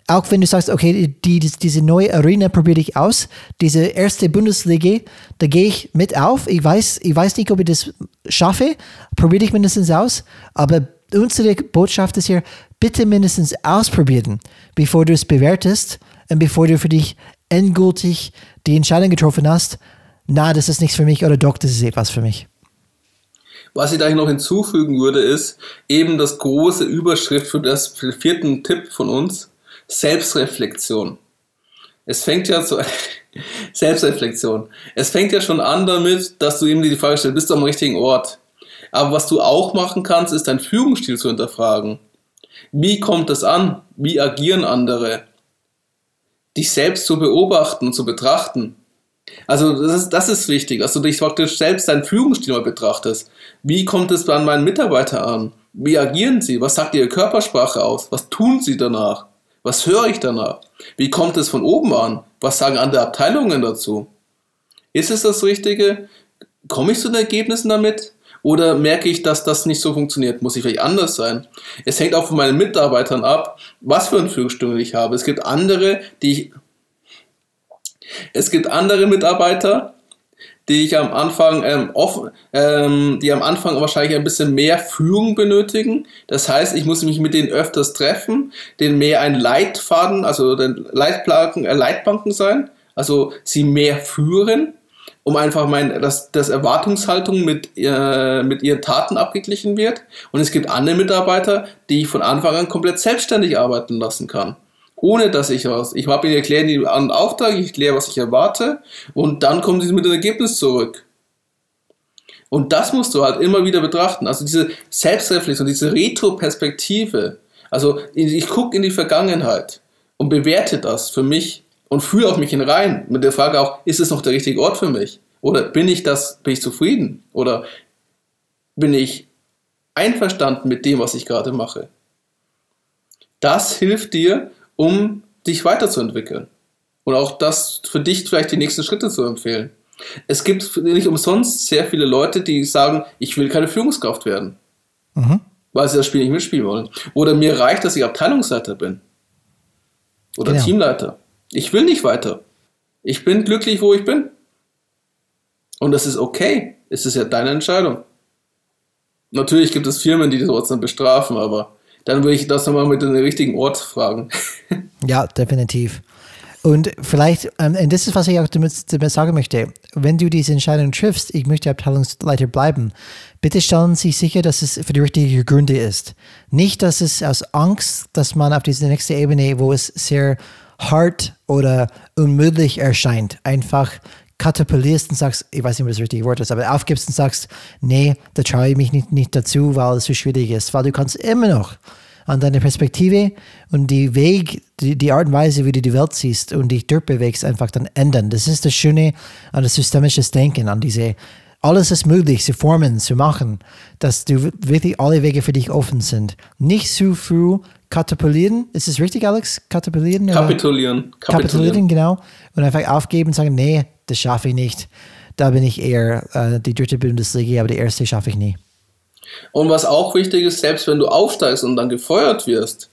auch wenn du sagst, okay, die, die, diese neue Arena probiere ich aus, diese erste Bundesliga, da gehe ich mit auf. Ich weiß, ich weiß nicht, ob ich das schaffe, probiere ich mindestens aus, aber unsere Botschaft ist hier, bitte mindestens ausprobieren, bevor du es bewertest und bevor du für dich endgültig die Entscheidung getroffen hast, na, das ist nichts für mich oder doch, das ist etwas für mich. Was ich da noch hinzufügen würde, ist eben das große Überschrift für das vierten Tipp von uns, Selbstreflexion. Es fängt ja so, Selbstreflexion. Es fängt ja schon an damit, dass du eben dir die Frage stellst, bist du am richtigen Ort? Aber was du auch machen kannst, ist deinen Führungsstil zu hinterfragen. Wie kommt es an? Wie agieren andere? Dich selbst zu beobachten zu betrachten. Also das ist, das ist wichtig, dass du dich praktisch selbst deinen Führungsstil mal betrachtest. Wie kommt es an meinen Mitarbeiter an? Wie agieren sie? Was sagt ihre Körpersprache aus? Was tun sie danach? Was höre ich danach? Wie kommt es von oben an? Was sagen andere Abteilungen dazu? Ist es das Richtige? Komme ich zu den Ergebnissen damit? Oder merke ich, dass das nicht so funktioniert? Muss ich vielleicht anders sein? Es hängt auch von meinen Mitarbeitern ab, was für eine Führungsstunde ich habe. Es gibt andere, die ich, es gibt andere Mitarbeiter, die ich am Anfang ähm, offen, ähm, die am Anfang wahrscheinlich ein bisschen mehr Führung benötigen. Das heißt, ich muss mich mit denen öfters treffen, denen mehr ein Leitfaden, also den Leitplanken, äh, Leitbanken sein, also sie mehr führen, um einfach mein, dass das Erwartungshaltung mit, äh, mit ihren Taten abgeglichen wird. Und es gibt andere Mitarbeiter, die ich von Anfang an komplett selbstständig arbeiten lassen kann ohne dass ich was. Ich habe ihnen erklärt einen Auftrag, ich erkläre, was ich erwarte und dann kommen sie mit dem Ergebnis zurück. Und das musst du halt immer wieder betrachten. Also diese Selbstreflexion, diese Retro-Perspektive. Also ich gucke in die Vergangenheit und bewerte das für mich und fühle auf mich hinein mit der Frage auch, ist es noch der richtige Ort für mich? Oder bin ich das, bin ich zufrieden? Oder bin ich einverstanden mit dem, was ich gerade mache? Das hilft dir, um dich weiterzuentwickeln. Und auch das für dich vielleicht die nächsten Schritte zu empfehlen. Es gibt nicht umsonst sehr viele Leute, die sagen, ich will keine Führungskraft werden. Mhm. Weil sie das Spiel nicht mitspielen wollen. Oder mir reicht, dass ich Abteilungsleiter bin. Oder genau. Teamleiter. Ich will nicht weiter. Ich bin glücklich, wo ich bin. Und das ist okay. Es ist ja deine Entscheidung. Natürlich gibt es Firmen, die das dann bestrafen, aber dann würde ich das nochmal mit dem richtigen Ort fragen. ja, definitiv. Und vielleicht, ähm, und das ist, was ich auch damit, damit, sagen möchte, wenn du diese Entscheidung triffst, ich möchte Abteilungsleiter bleiben, bitte stellen Sie sicher, dass es für die richtigen Gründe ist. Nicht, dass es aus Angst, dass man auf diese nächste Ebene, wo es sehr hart oder unmöglich erscheint, einfach katapultierst und sagst, ich weiß nicht, was das richtige Wort ist, aber aufgibst und sagst, nee, da traue ich mich nicht, nicht dazu, weil es so schwierig ist. Weil du kannst immer noch an deiner Perspektive und die Weg, die, die Art und Weise, wie du die Welt siehst und dich durchbewegst, einfach dann ändern. Das ist das Schöne an das systemische Denken, an diese alles ist möglich, zu formen, zu machen, dass du wirklich alle Wege für dich offen sind. Nicht zu früh katapultieren. Ist es richtig, Alex? Katapultieren? Kapitulieren. Kapitulieren, Kapitulieren genau. Und einfach aufgeben und sagen, nee, das schaffe ich nicht. Da bin ich eher äh, die dritte Bundesliga, aber die erste schaffe ich nie. Und was auch wichtig ist, selbst wenn du aufsteigst und dann gefeuert wirst,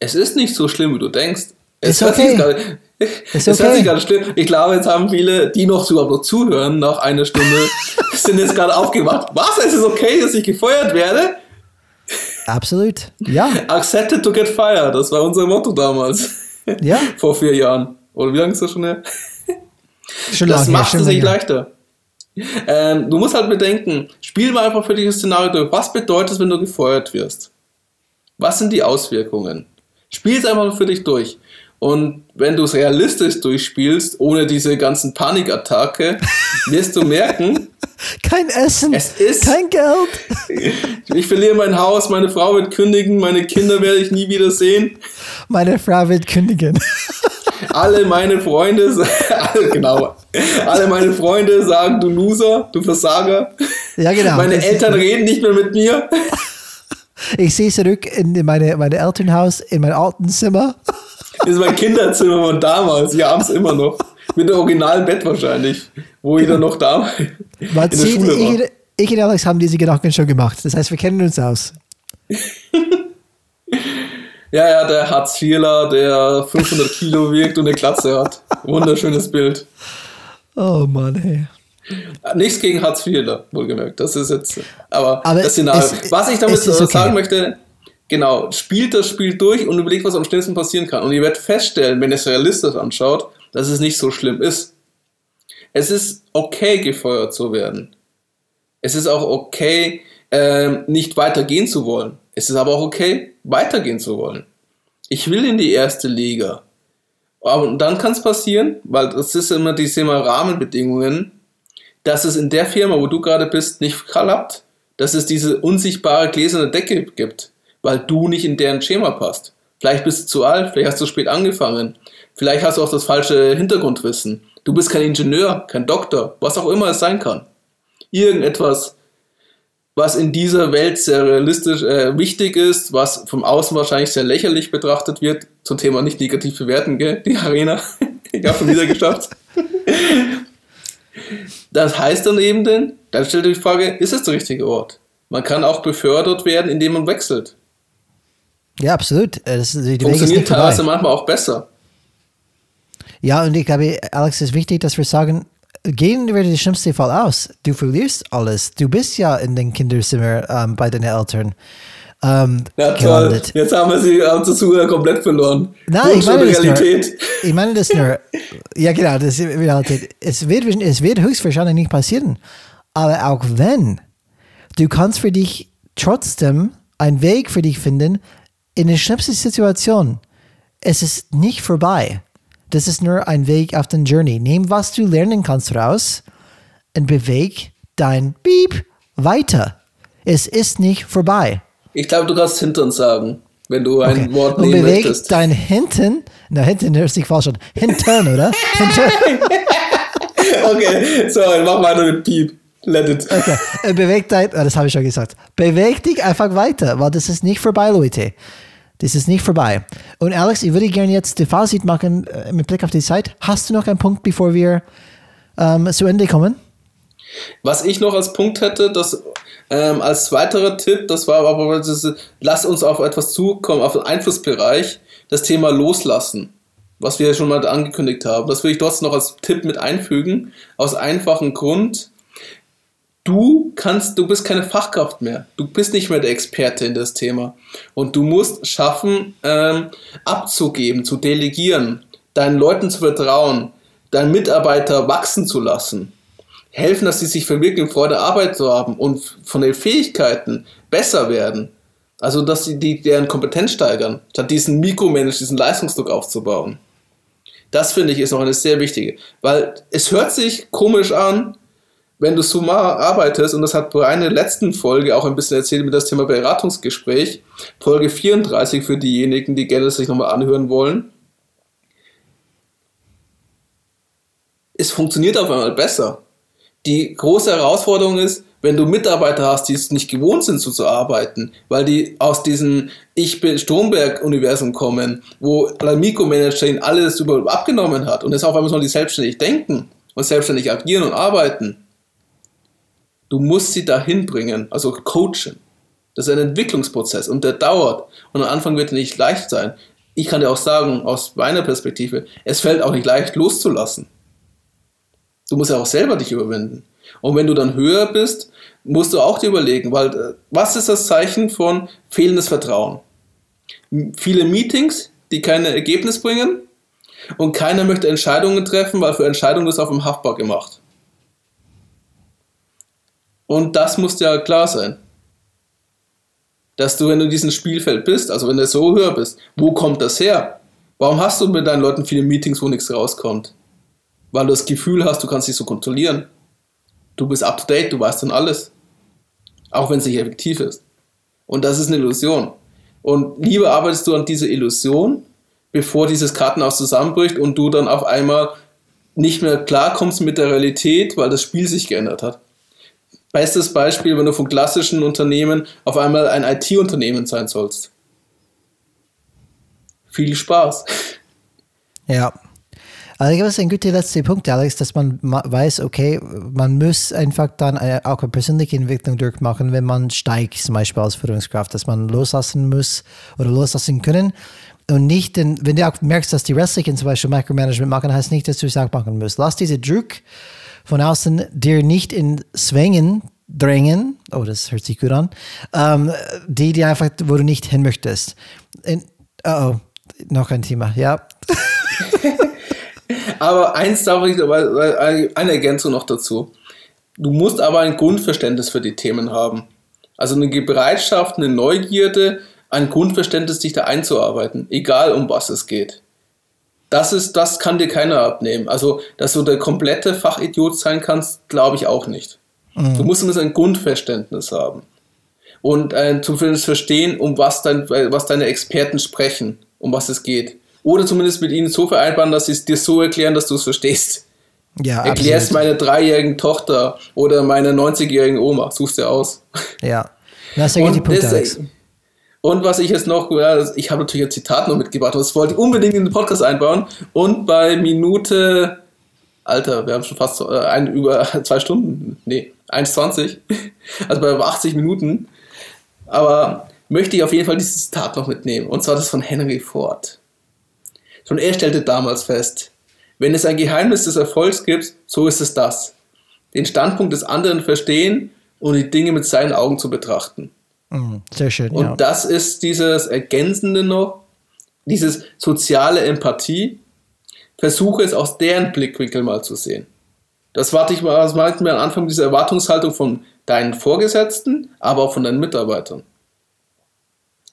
es ist nicht so schlimm, wie du denkst. Es ist okay. Grad, es okay. hört sich gerade schlimm. Ich glaube, jetzt haben viele, die noch überhaupt noch zuhören, nach einer Stunde, sind jetzt gerade aufgewacht. Was? Es ist okay, dass ich gefeuert werde? Absolut. Ja. Accepted to get fired. Das war unser Motto damals. Ja. Vor vier Jahren. Oder wie lange ist das schon her? Schon das lange, macht es nicht leichter. Ähm, du musst halt bedenken, spiel mal einfach für dich das Szenario durch. Was bedeutet es, wenn du gefeuert wirst? Was sind die Auswirkungen? Spiel es einfach für dich durch. Und wenn du es realistisch durchspielst, ohne diese ganzen Panikattacke, wirst du merken, kein Essen, es ist, kein Geld. Ich verliere mein Haus, meine Frau wird kündigen, meine Kinder werde ich nie wieder sehen. Meine Frau wird kündigen alle meine Freunde, genau, alle meine Freunde sagen, du Loser, du Versager. Ja, genau. Meine Eltern reden nicht mehr mit mir. Ich sehe zurück in meine, meine Elternhaus, in mein alten Zimmer. Das ist mein Kinderzimmer von damals. Wir haben es immer noch. Mit dem originalen Bett wahrscheinlich, wo ich dann noch da man in der Schule war. ich und Alex haben diese Gedanken schon gemacht. Das heißt, wir kennen uns aus. ja, ja, der Hartz-IVler, der 500 Kilo wiegt und eine Glatze hat. Wunderschönes Bild. Oh Mann, hey. Nichts gegen Hartz IVler, wohlgemerkt. Das ist jetzt, aber, aber das Szenario. Es, Was ich damit okay. sagen möchte, genau, spielt das Spiel durch und überlegt, was am schnellsten passieren kann. Und ihr werdet feststellen, wenn ihr es realistisch anschaut, dass es nicht so schlimm ist. Es ist okay, gefeuert zu werden. Es ist auch okay, ähm, nicht weitergehen zu wollen. Es ist aber auch okay, weitergehen zu wollen. Ich will in die erste Liga. Aber dann kann es passieren, weil das ist immer die Thema Rahmenbedingungen, dass es in der Firma, wo du gerade bist, nicht klappt, dass es diese unsichtbare gläserne Decke gibt, weil du nicht in deren Schema passt. Vielleicht bist du zu alt, vielleicht hast du spät angefangen, vielleicht hast du auch das falsche Hintergrundwissen. Du bist kein Ingenieur, kein Doktor, was auch immer es sein kann. Irgendetwas, was in dieser Welt sehr realistisch äh, wichtig ist, was vom Außen wahrscheinlich sehr lächerlich betrachtet wird. Zum Thema nicht negativ bewerten, gell? Die Arena. ich habe schon wieder geschafft. Das heißt dann eben denn, dann stellt ihr die Frage, ist es der richtige Ort? Man kann auch befördert werden, indem man wechselt. Ja, absolut. Äh, das, die Funktioniert teilweise manchmal auch besser. Ja, und ich glaube, Alex, es ist wichtig, dass wir sagen, gehen wir den schlimmsten Fall aus. Du verlierst alles. Du bist ja in den Kinderzimmer ähm, bei deinen Eltern. Ähm, ja, toll. Jetzt haben wir sie am Zuhörer komplett verloren. Nein, ich meine, Realität. Nur, ich meine das nur. Ja, genau, das ist Realität. Es wird, es wird höchstwahrscheinlich nicht passieren. Aber auch wenn, du kannst für dich trotzdem einen Weg für dich finden in der schlimmsten Situation. Es ist nicht vorbei. Das ist nur ein Weg auf den Journey. Nimm, was du lernen kannst raus und beweg dein Beep weiter. Es ist nicht vorbei. Ich glaube, du kannst Hintern sagen, wenn du ein okay. Wort nehmen Und beweg möchtest. dein Hinten, na Hinten hört sich falsch an. Hintern, oder? Hintern. okay, so, mach weiter mit Piep. Let it. Okay, äh, beweg dein, oh, das habe ich schon gesagt. Beweg dich einfach weiter, weil das ist nicht vorbei, Leute. Das ist nicht vorbei. Und Alex, ich würde gerne jetzt die Fazit machen äh, mit Blick auf die Zeit. Hast du noch einen Punkt, bevor wir ähm, zu Ende kommen? Was ich noch als Punkt hätte, das ähm, als weiterer Tipp, das war aber, das, lass uns auf etwas zukommen, auf den Einflussbereich, das Thema Loslassen, was wir schon mal angekündigt haben. Das würde ich trotzdem noch als Tipp mit einfügen, aus einfachem Grund. Du kannst, du bist keine Fachkraft mehr. Du bist nicht mehr der Experte in das Thema. Und du musst schaffen, ähm, abzugeben, zu delegieren, deinen Leuten zu vertrauen, deinen Mitarbeiter wachsen zu lassen helfen, dass sie sich verwirklichen, Freude Arbeit zu haben und von den Fähigkeiten besser werden. Also, dass sie die, deren Kompetenz steigern, statt diesen Mikromanage, diesen Leistungsdruck aufzubauen. Das finde ich ist noch eine sehr wichtige, weil es hört sich komisch an, wenn du so mal arbeitest, und das hat Brian in der letzten Folge auch ein bisschen erzählt mit das Thema Beratungsgespräch, Folge 34 für diejenigen, die gerne sich nochmal anhören wollen. Es funktioniert auf einmal besser die große Herausforderung ist, wenn du Mitarbeiter hast, die es nicht gewohnt sind, so zu arbeiten, weil die aus diesem Ich bin Stromberg-Universum kommen, wo der Mikromanager ihnen alles über abgenommen hat und jetzt auf einmal sollen die selbstständig denken und selbstständig agieren und arbeiten. Du musst sie dahin bringen, also coachen. Das ist ein Entwicklungsprozess und der dauert. Und am Anfang wird er nicht leicht sein. Ich kann dir auch sagen, aus meiner Perspektive, es fällt auch nicht leicht loszulassen. Du musst ja auch selber dich überwinden. Und wenn du dann höher bist, musst du auch dir überlegen, weil äh, was ist das Zeichen von fehlendes Vertrauen? Viele Meetings, die kein Ergebnis bringen und keiner möchte Entscheidungen treffen, weil für Entscheidungen ist auf dem Haftbar gemacht. Und das muss ja klar sein. Dass du, wenn du in diesem Spielfeld bist, also wenn du so höher bist, wo kommt das her? Warum hast du mit deinen Leuten viele Meetings, wo nichts rauskommt? weil du das Gefühl hast, du kannst dich so kontrollieren. Du bist up to date, du weißt dann alles. Auch wenn es nicht effektiv ist. Und das ist eine Illusion. Und lieber arbeitest du an dieser Illusion, bevor dieses Kartenhaus zusammenbricht und du dann auf einmal nicht mehr klarkommst mit der Realität, weil das Spiel sich geändert hat. Bestes Beispiel, wenn du von klassischen Unternehmen auf einmal ein IT-Unternehmen sein sollst. Viel Spaß. Ja, Also ich glaube, das ist ein guter letzter Punkt, Alex, dass man weiß, okay, man muss einfach dann eine, auch eine persönliche Entwicklung durchmachen, wenn man steigt, zum Beispiel als Führungskraft, dass man loslassen muss oder loslassen können. Und nicht, denn, wenn du auch merkst, dass die restlichen zum Beispiel Micromanagement machen, heißt nicht, dass du es auch machen musst. Lass diese Druck von außen dir nicht in Zwängen drängen, oh, das hört sich gut an, ähm, die, die einfach, wo du nicht hin möchtest. In, oh, noch ein Thema, ja. aber eins darf ich, eine Ergänzung noch dazu. Du musst aber ein Grundverständnis für die Themen haben. Also eine Bereitschaft, eine Neugierde, ein Grundverständnis, dich da einzuarbeiten, egal um was es geht. Das ist, das kann dir keiner abnehmen. Also, dass du der komplette Fachidiot sein kannst, glaube ich auch nicht. Mhm. Du musst zumindest ein Grundverständnis haben. Und äh, zumindest verstehen, um was, dein, was deine Experten sprechen, um was es geht. Oder zumindest mit ihnen so vereinbaren, dass sie es dir so erklären, dass du es verstehst. Ja, Erklärst meine dreijährigen Tochter oder meine 90-jährigen Oma, suchst du aus. Ja, das ist die Punkte, Alex. Und was ich jetzt noch, ich habe natürlich ein Zitat noch mitgebracht, das wollte ich unbedingt in den Podcast einbauen. Und bei Minute, Alter, wir haben schon fast äh, ein, über zwei Stunden, nee, 1,20, also bei 80 Minuten. Aber möchte ich auf jeden Fall dieses Zitat noch mitnehmen. Und zwar das von Henry Ford. Schon er stellte damals fest, wenn es ein Geheimnis des Erfolgs gibt, so ist es das. Den Standpunkt des anderen verstehen und die Dinge mit seinen Augen zu betrachten. Mhm, sehr schön. Und ja. das ist dieses Ergänzende noch, dieses soziale Empathie. Versuche es aus deren Blickwinkel mal zu sehen. Das warte ich mal, das meint mir am Anfang diese Erwartungshaltung von deinen Vorgesetzten, aber auch von deinen Mitarbeitern.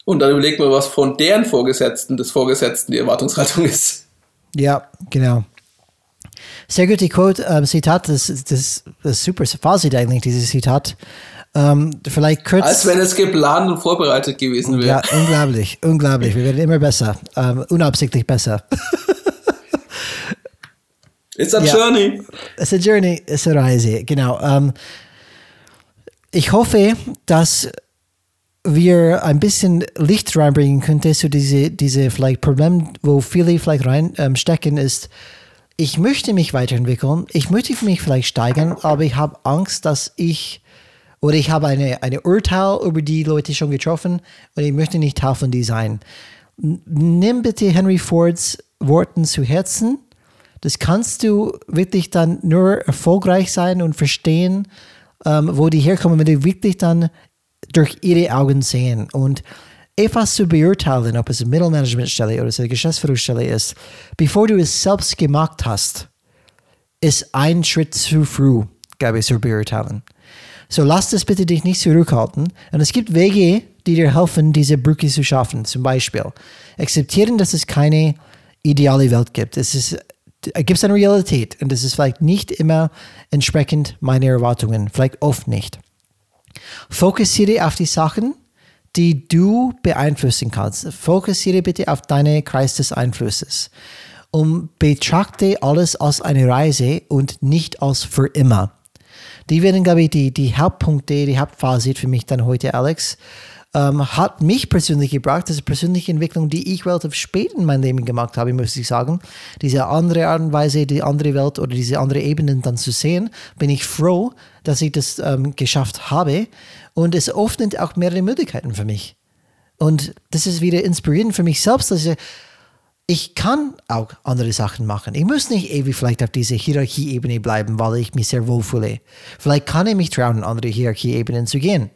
Und dann überleg mal, was von deren Vorgesetzten des Vorgesetzten die Erwartungshaltung ist. Ja, genau. Sehr gut, die Quote, ähm, Zitat, das, das, das ist super Fazit eigentlich, dieses Zitat. Ähm, vielleicht kurz. Als wenn es geplant und vorbereitet gewesen wäre. Ja, unglaublich, unglaublich. Wir werden immer besser, ähm, unabsichtlich besser. It's a ja. journey. It's a journey, it's a Reise, genau. Ähm, ich hoffe, dass wir ein bisschen Licht reinbringen könnten zu diese, diese vielleicht Problem, wo viele vielleicht reinstecken, ähm, ist, ich möchte mich weiterentwickeln, ich möchte mich vielleicht steigern, aber ich habe Angst, dass ich oder ich habe eine, eine Urteil über die Leute schon getroffen und ich möchte nicht Teil von die sein. Nimm bitte Henry Fords Worten zu Herzen. Das kannst du wirklich dann nur erfolgreich sein und verstehen, ähm, wo die herkommen, wenn du wirklich dann durch ihre Augen sehen. Und etwas zu beurteilen, ob es eine Mittelmanagementstelle oder eine Geschäftsführungsstelle ist, bevor du es selbst gemacht hast, ist ein Schritt zu früh, glaube ich, zu beurteilen. So lass das bitte dich nicht zurückhalten. Und es gibt Wege, die dir helfen, diese Brücke zu schaffen. Zum Beispiel akzeptieren, dass es keine ideale Welt gibt. Es ist, gibt es eine Realität und es ist vielleicht nicht immer entsprechend meiner Erwartungen, vielleicht oft nicht. Fokussiere auf die Sachen, die du beeinflussen kannst. Fokussiere bitte auf deine Kreis des Einflusses und betrachte alles als eine Reise und nicht als für immer. Die werden, glaube ich, die, die Hauptpunkte, die Hauptfazit für mich dann heute, Alex. Ähm, hat mich persönlich gebracht, das ist persönliche Entwicklung, die ich relativ spät in meinem Leben gemacht habe, muss ich sagen. Diese andere Art und Weise, die andere Welt oder diese andere Ebenen dann zu sehen, bin ich froh, dass ich das ähm, geschafft habe. Und es öffnet auch mehrere Möglichkeiten für mich. Und das ist wieder inspirierend für mich selbst, dass ich ich kann auch andere Sachen machen. Ich muss nicht ewig vielleicht auf dieser Hierarchieebene bleiben, weil ich mich sehr wohl fühle. Vielleicht kann ich mich trauen, andere Hierarchieebenen zu gehen.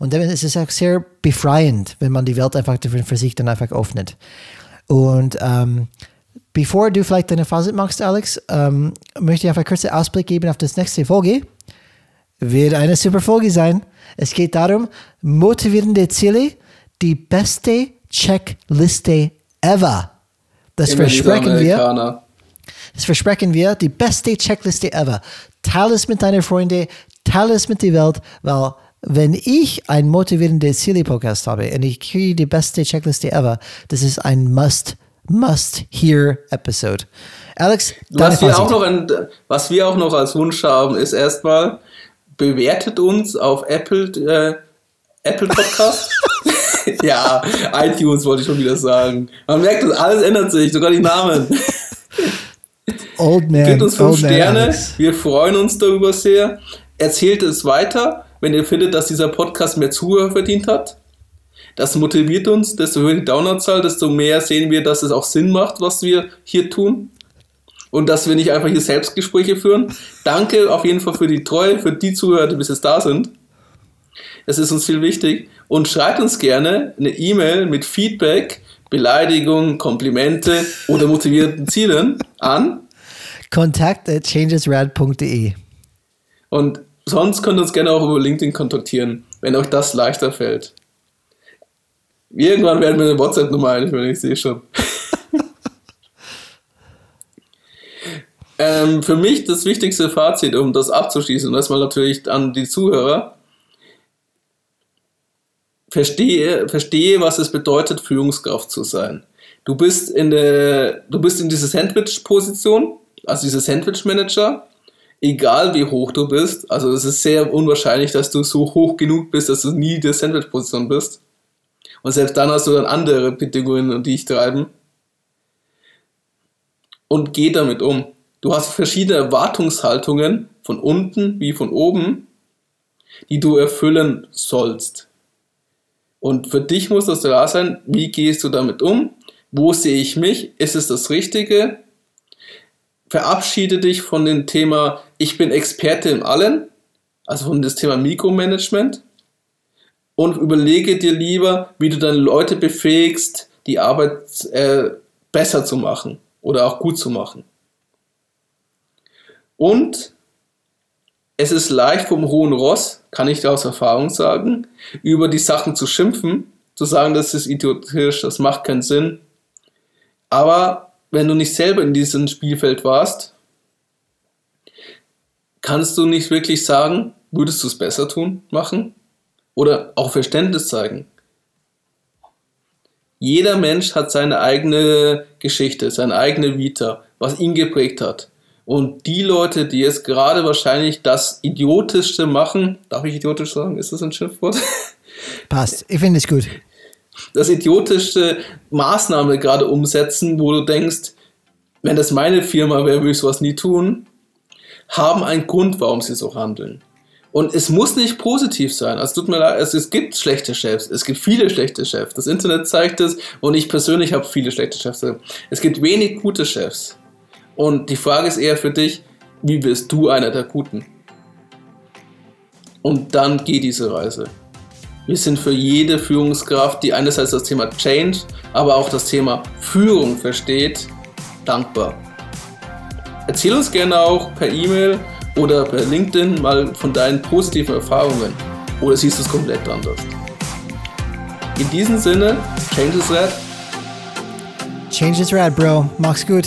Und dann ist es auch sehr befreiend, wenn man die Welt einfach für sich dann einfach öffnet. Und ähm, bevor du vielleicht deine Phase machst, Alex, ähm, möchte ich einfach kurz einen Ausblick geben auf das nächste Folge. Wird eine super Folge sein. Es geht darum, motivierende Ziele, die beste Checkliste ever. Das Immer versprechen wir. Das versprechen wir, die beste Checkliste ever. Teile es mit deinen Freunden, teile es mit der Welt, weil wenn ich ein motivierendes Ziele-Podcast habe und ich kriege die beste Checkliste ever, das ist ein Must, Must-Hear-Episode. Alex, was wir, auch noch ein, was wir auch noch als Wunsch haben, ist erstmal, bewertet uns auf Apple, äh, Apple Podcast. ja, iTunes wollte ich schon wieder sagen. Man merkt, dass alles ändert sich, sogar die Namen. Old man. Gebt uns fünf Sterne. Wir freuen uns darüber sehr. Erzählt es weiter, wenn ihr findet, dass dieser Podcast mehr Zuhörer verdient hat. Das motiviert uns. Desto höher die Downloadzahl, desto mehr sehen wir, dass es auch Sinn macht, was wir hier tun. Und dass wir nicht einfach hier Selbstgespräche führen. Danke auf jeden Fall für die Treue, für die Zuhörer, die bis jetzt da sind. Es ist uns viel wichtig. Und schreibt uns gerne eine E-Mail mit Feedback, Beleidigungen, Komplimente oder motivierten Zielen an. Kontakt at changesrad.de. Und sonst könnt ihr uns gerne auch über LinkedIn kontaktieren, wenn euch das leichter fällt. Irgendwann werden wir eine WhatsApp-Nummer einführen, ich sehe schon. ähm, für mich das wichtigste Fazit, um das abzuschließen, und das mal natürlich an die Zuhörer. Verstehe, verstehe, was es bedeutet, Führungskraft zu sein. Du bist in der, du bist in dieser Sandwich-Position, also dieser Sandwich-Manager, egal wie hoch du bist. Also es ist sehr unwahrscheinlich, dass du so hoch genug bist, dass du nie in der Sandwich-Position bist. Und selbst dann hast du dann andere Bedingungen, die dich treiben. Und geh damit um. Du hast verschiedene Erwartungshaltungen von unten wie von oben, die du erfüllen sollst. Und für dich muss das klar sein, wie gehst du damit um? Wo sehe ich mich? Ist es das Richtige? Verabschiede dich von dem Thema, ich bin Experte in allen, also von dem Thema Mikromanagement und überlege dir lieber, wie du dann Leute befähigst, die Arbeit äh, besser zu machen oder auch gut zu machen. Und es ist leicht vom hohen Ross, kann ich dir aus Erfahrung sagen, über die Sachen zu schimpfen, zu sagen, das ist idiotisch, das macht keinen Sinn. Aber wenn du nicht selber in diesem Spielfeld warst, kannst du nicht wirklich sagen, würdest du es besser tun, machen? Oder auch Verständnis zeigen. Jeder Mensch hat seine eigene Geschichte, seine eigene Vita, was ihn geprägt hat. Und die Leute, die jetzt gerade wahrscheinlich das Idiotischste machen, darf ich idiotisch sagen? Ist das ein Schimpfwort? Passt. Ich finde es gut. Das idiotischste Maßnahme gerade umsetzen, wo du denkst, wenn das meine Firma wäre, würde ich sowas nie tun, haben einen Grund, warum sie so handeln. Und es muss nicht positiv sein. Also tut mir leid, es, es gibt schlechte Chefs. Es gibt viele schlechte Chefs. Das Internet zeigt es und ich persönlich habe viele schlechte Chefs. Es gibt wenig gute Chefs. Und die Frage ist eher für dich, wie wirst du einer der Guten? Und dann geh diese Reise. Wir sind für jede Führungskraft, die einerseits das Thema Change, aber auch das Thema Führung versteht, dankbar. Erzähl uns gerne auch per E-Mail oder per LinkedIn mal von deinen positiven Erfahrungen. Oder siehst du es komplett anders? In diesem Sinne, Change is Red. Change is rad, Bro. Mach's gut.